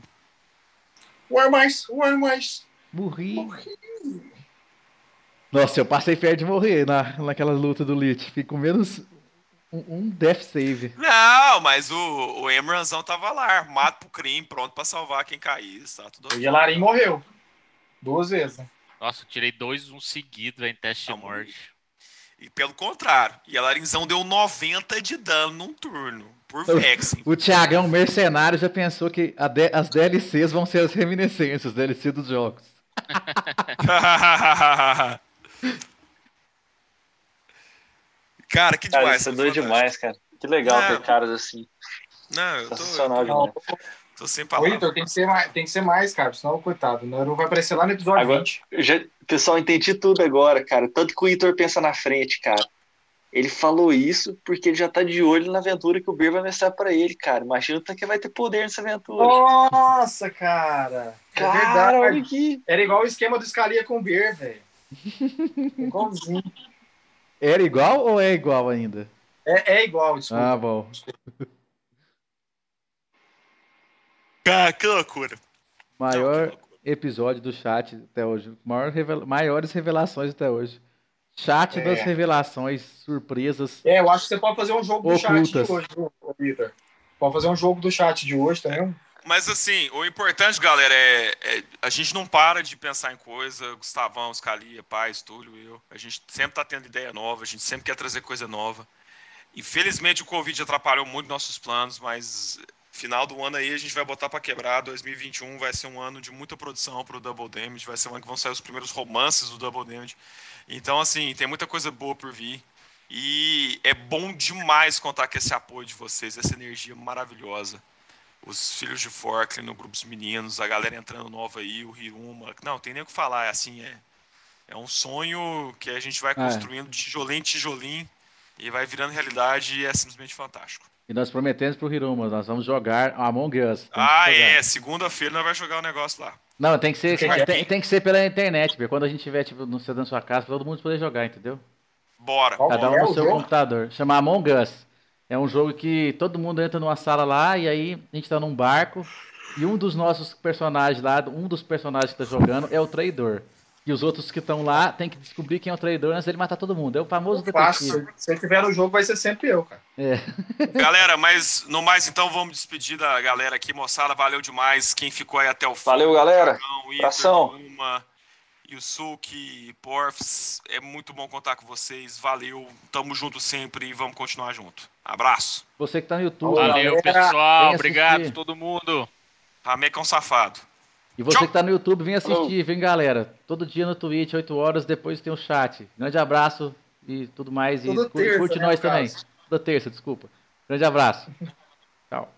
War mais, war mais. Morri. Nossa, eu passei perto de morrer na, naquela luta do Lich. Fiquei com menos um, um death save. Não, mas o, o Emranzão tava lá, armado pro crime, pronto pra salvar quem caísse, tá tudo O Yelarin morreu. Duas vezes, né? Nossa, eu tirei dois um seguido, em teste de Tá morte. E pelo contrário, e a Larinzão deu 90 de dano num turno, por Vexen. O Thiagão, mercenário, já pensou que a D- as DLCs vão ser as reminiscências, DLC dos jogos. cara, que Cara, demais. isso é doido fantástico. demais, cara. Que legal Não. ter caras assim. Não, eu tô, Sensacional eu demais. tô, sem palavras. Vitor, tem que ser mais, tem que ser mais, cara. Senão, coitado, o Naru vai aparecer lá no episódio Agora- 20. Eu já, pessoal, entendi tudo agora, cara. Tanto que o Heitor pensa na frente, cara. Ele falou isso porque ele já tá de olho na aventura que o Ber vai mostrar pra ele, cara. Imagina que vai ter poder nessa aventura. Nossa, cara. É cara, olha verdade. aqui. Era igual o esquema do Scalia com o Beer, velho. Igualzinho. Era igual ou é igual ainda? É, é igual, desculpa. Ah, bom. Cara, que loucura. Não, que Maior loucura. episódio do chat até hoje. Maior revela- Maiores revelações até hoje. Chat É. das revelações, surpresas. É, eu acho que você pode fazer um jogo do chat Ocultas. de hoje, Vitor. Pode fazer um jogo do chat de hoje também. Mas assim, o importante, galera, é, é- a gente não para de pensar em coisa. Gustavão, Scalia, Paz, Túlio, eu. A gente sempre tá tendo ideia nova, a gente sempre quer trazer coisa nova. Infelizmente o Covid atrapalhou muito nossos planos, mas final do ano aí a gente vai botar para quebrar. 2021 vai ser um ano de muita produção pro Double Damage, vai ser um ano que vão sair os primeiros romances do Double Damage. Então, assim, tem muita coisa boa por vir. E é bom demais contar com esse apoio de vocês, essa energia maravilhosa. os filhos de Forkland no grupo dos meninos, a galera entrando nova aí, o Hiruma. Não, tem nem o que falar, é assim, é, é um sonho que a gente vai É. construindo tijolinho em tijolinho e vai virando realidade e é simplesmente fantástico. E nós prometemos pro Hiruma, nós vamos jogar Among Us. Ah, é, segunda-feira nós vamos jogar o negócio lá. Não, tem que ser, tem, tem que ser pela internet, porque quando a gente tiver, tipo, no, você na sua casa, todo mundo poder jogar, entendeu? Bora. Cada um é no o seu jogo? computador. Chama Among Us. É um jogo que todo mundo entra numa sala lá e aí a gente tá num barco e um dos nossos personagens lá, um dos personagens que tá jogando é o traidor. E os outros que estão lá tem que descobrir quem é o traidor antes dele matar todo mundo. É o famoso Fácil. detetive. Se ele tiver no jogo, vai ser sempre eu, cara. Galera, mas no mais então vamos despedir da galera aqui, moçada. Valeu demais quem ficou aí até o fim. Valeu, galera. Abração. Yusuke, Porfs, é muito bom contar com vocês. Valeu, tamo junto sempre e vamos continuar junto. Abraço. Você que tá no YouTube. Valeu, galera, pessoal. Obrigado todo mundo. Rameca é um safado. E você Tchau. que tá no YouTube, vem assistir, vem galera. Todo dia no Twitch, 8 horas, depois tem o chat. Grande abraço e tudo mais. Toda e curte, terça, curte né, nós também. Toda terça, desculpa. Grande abraço. Tchau.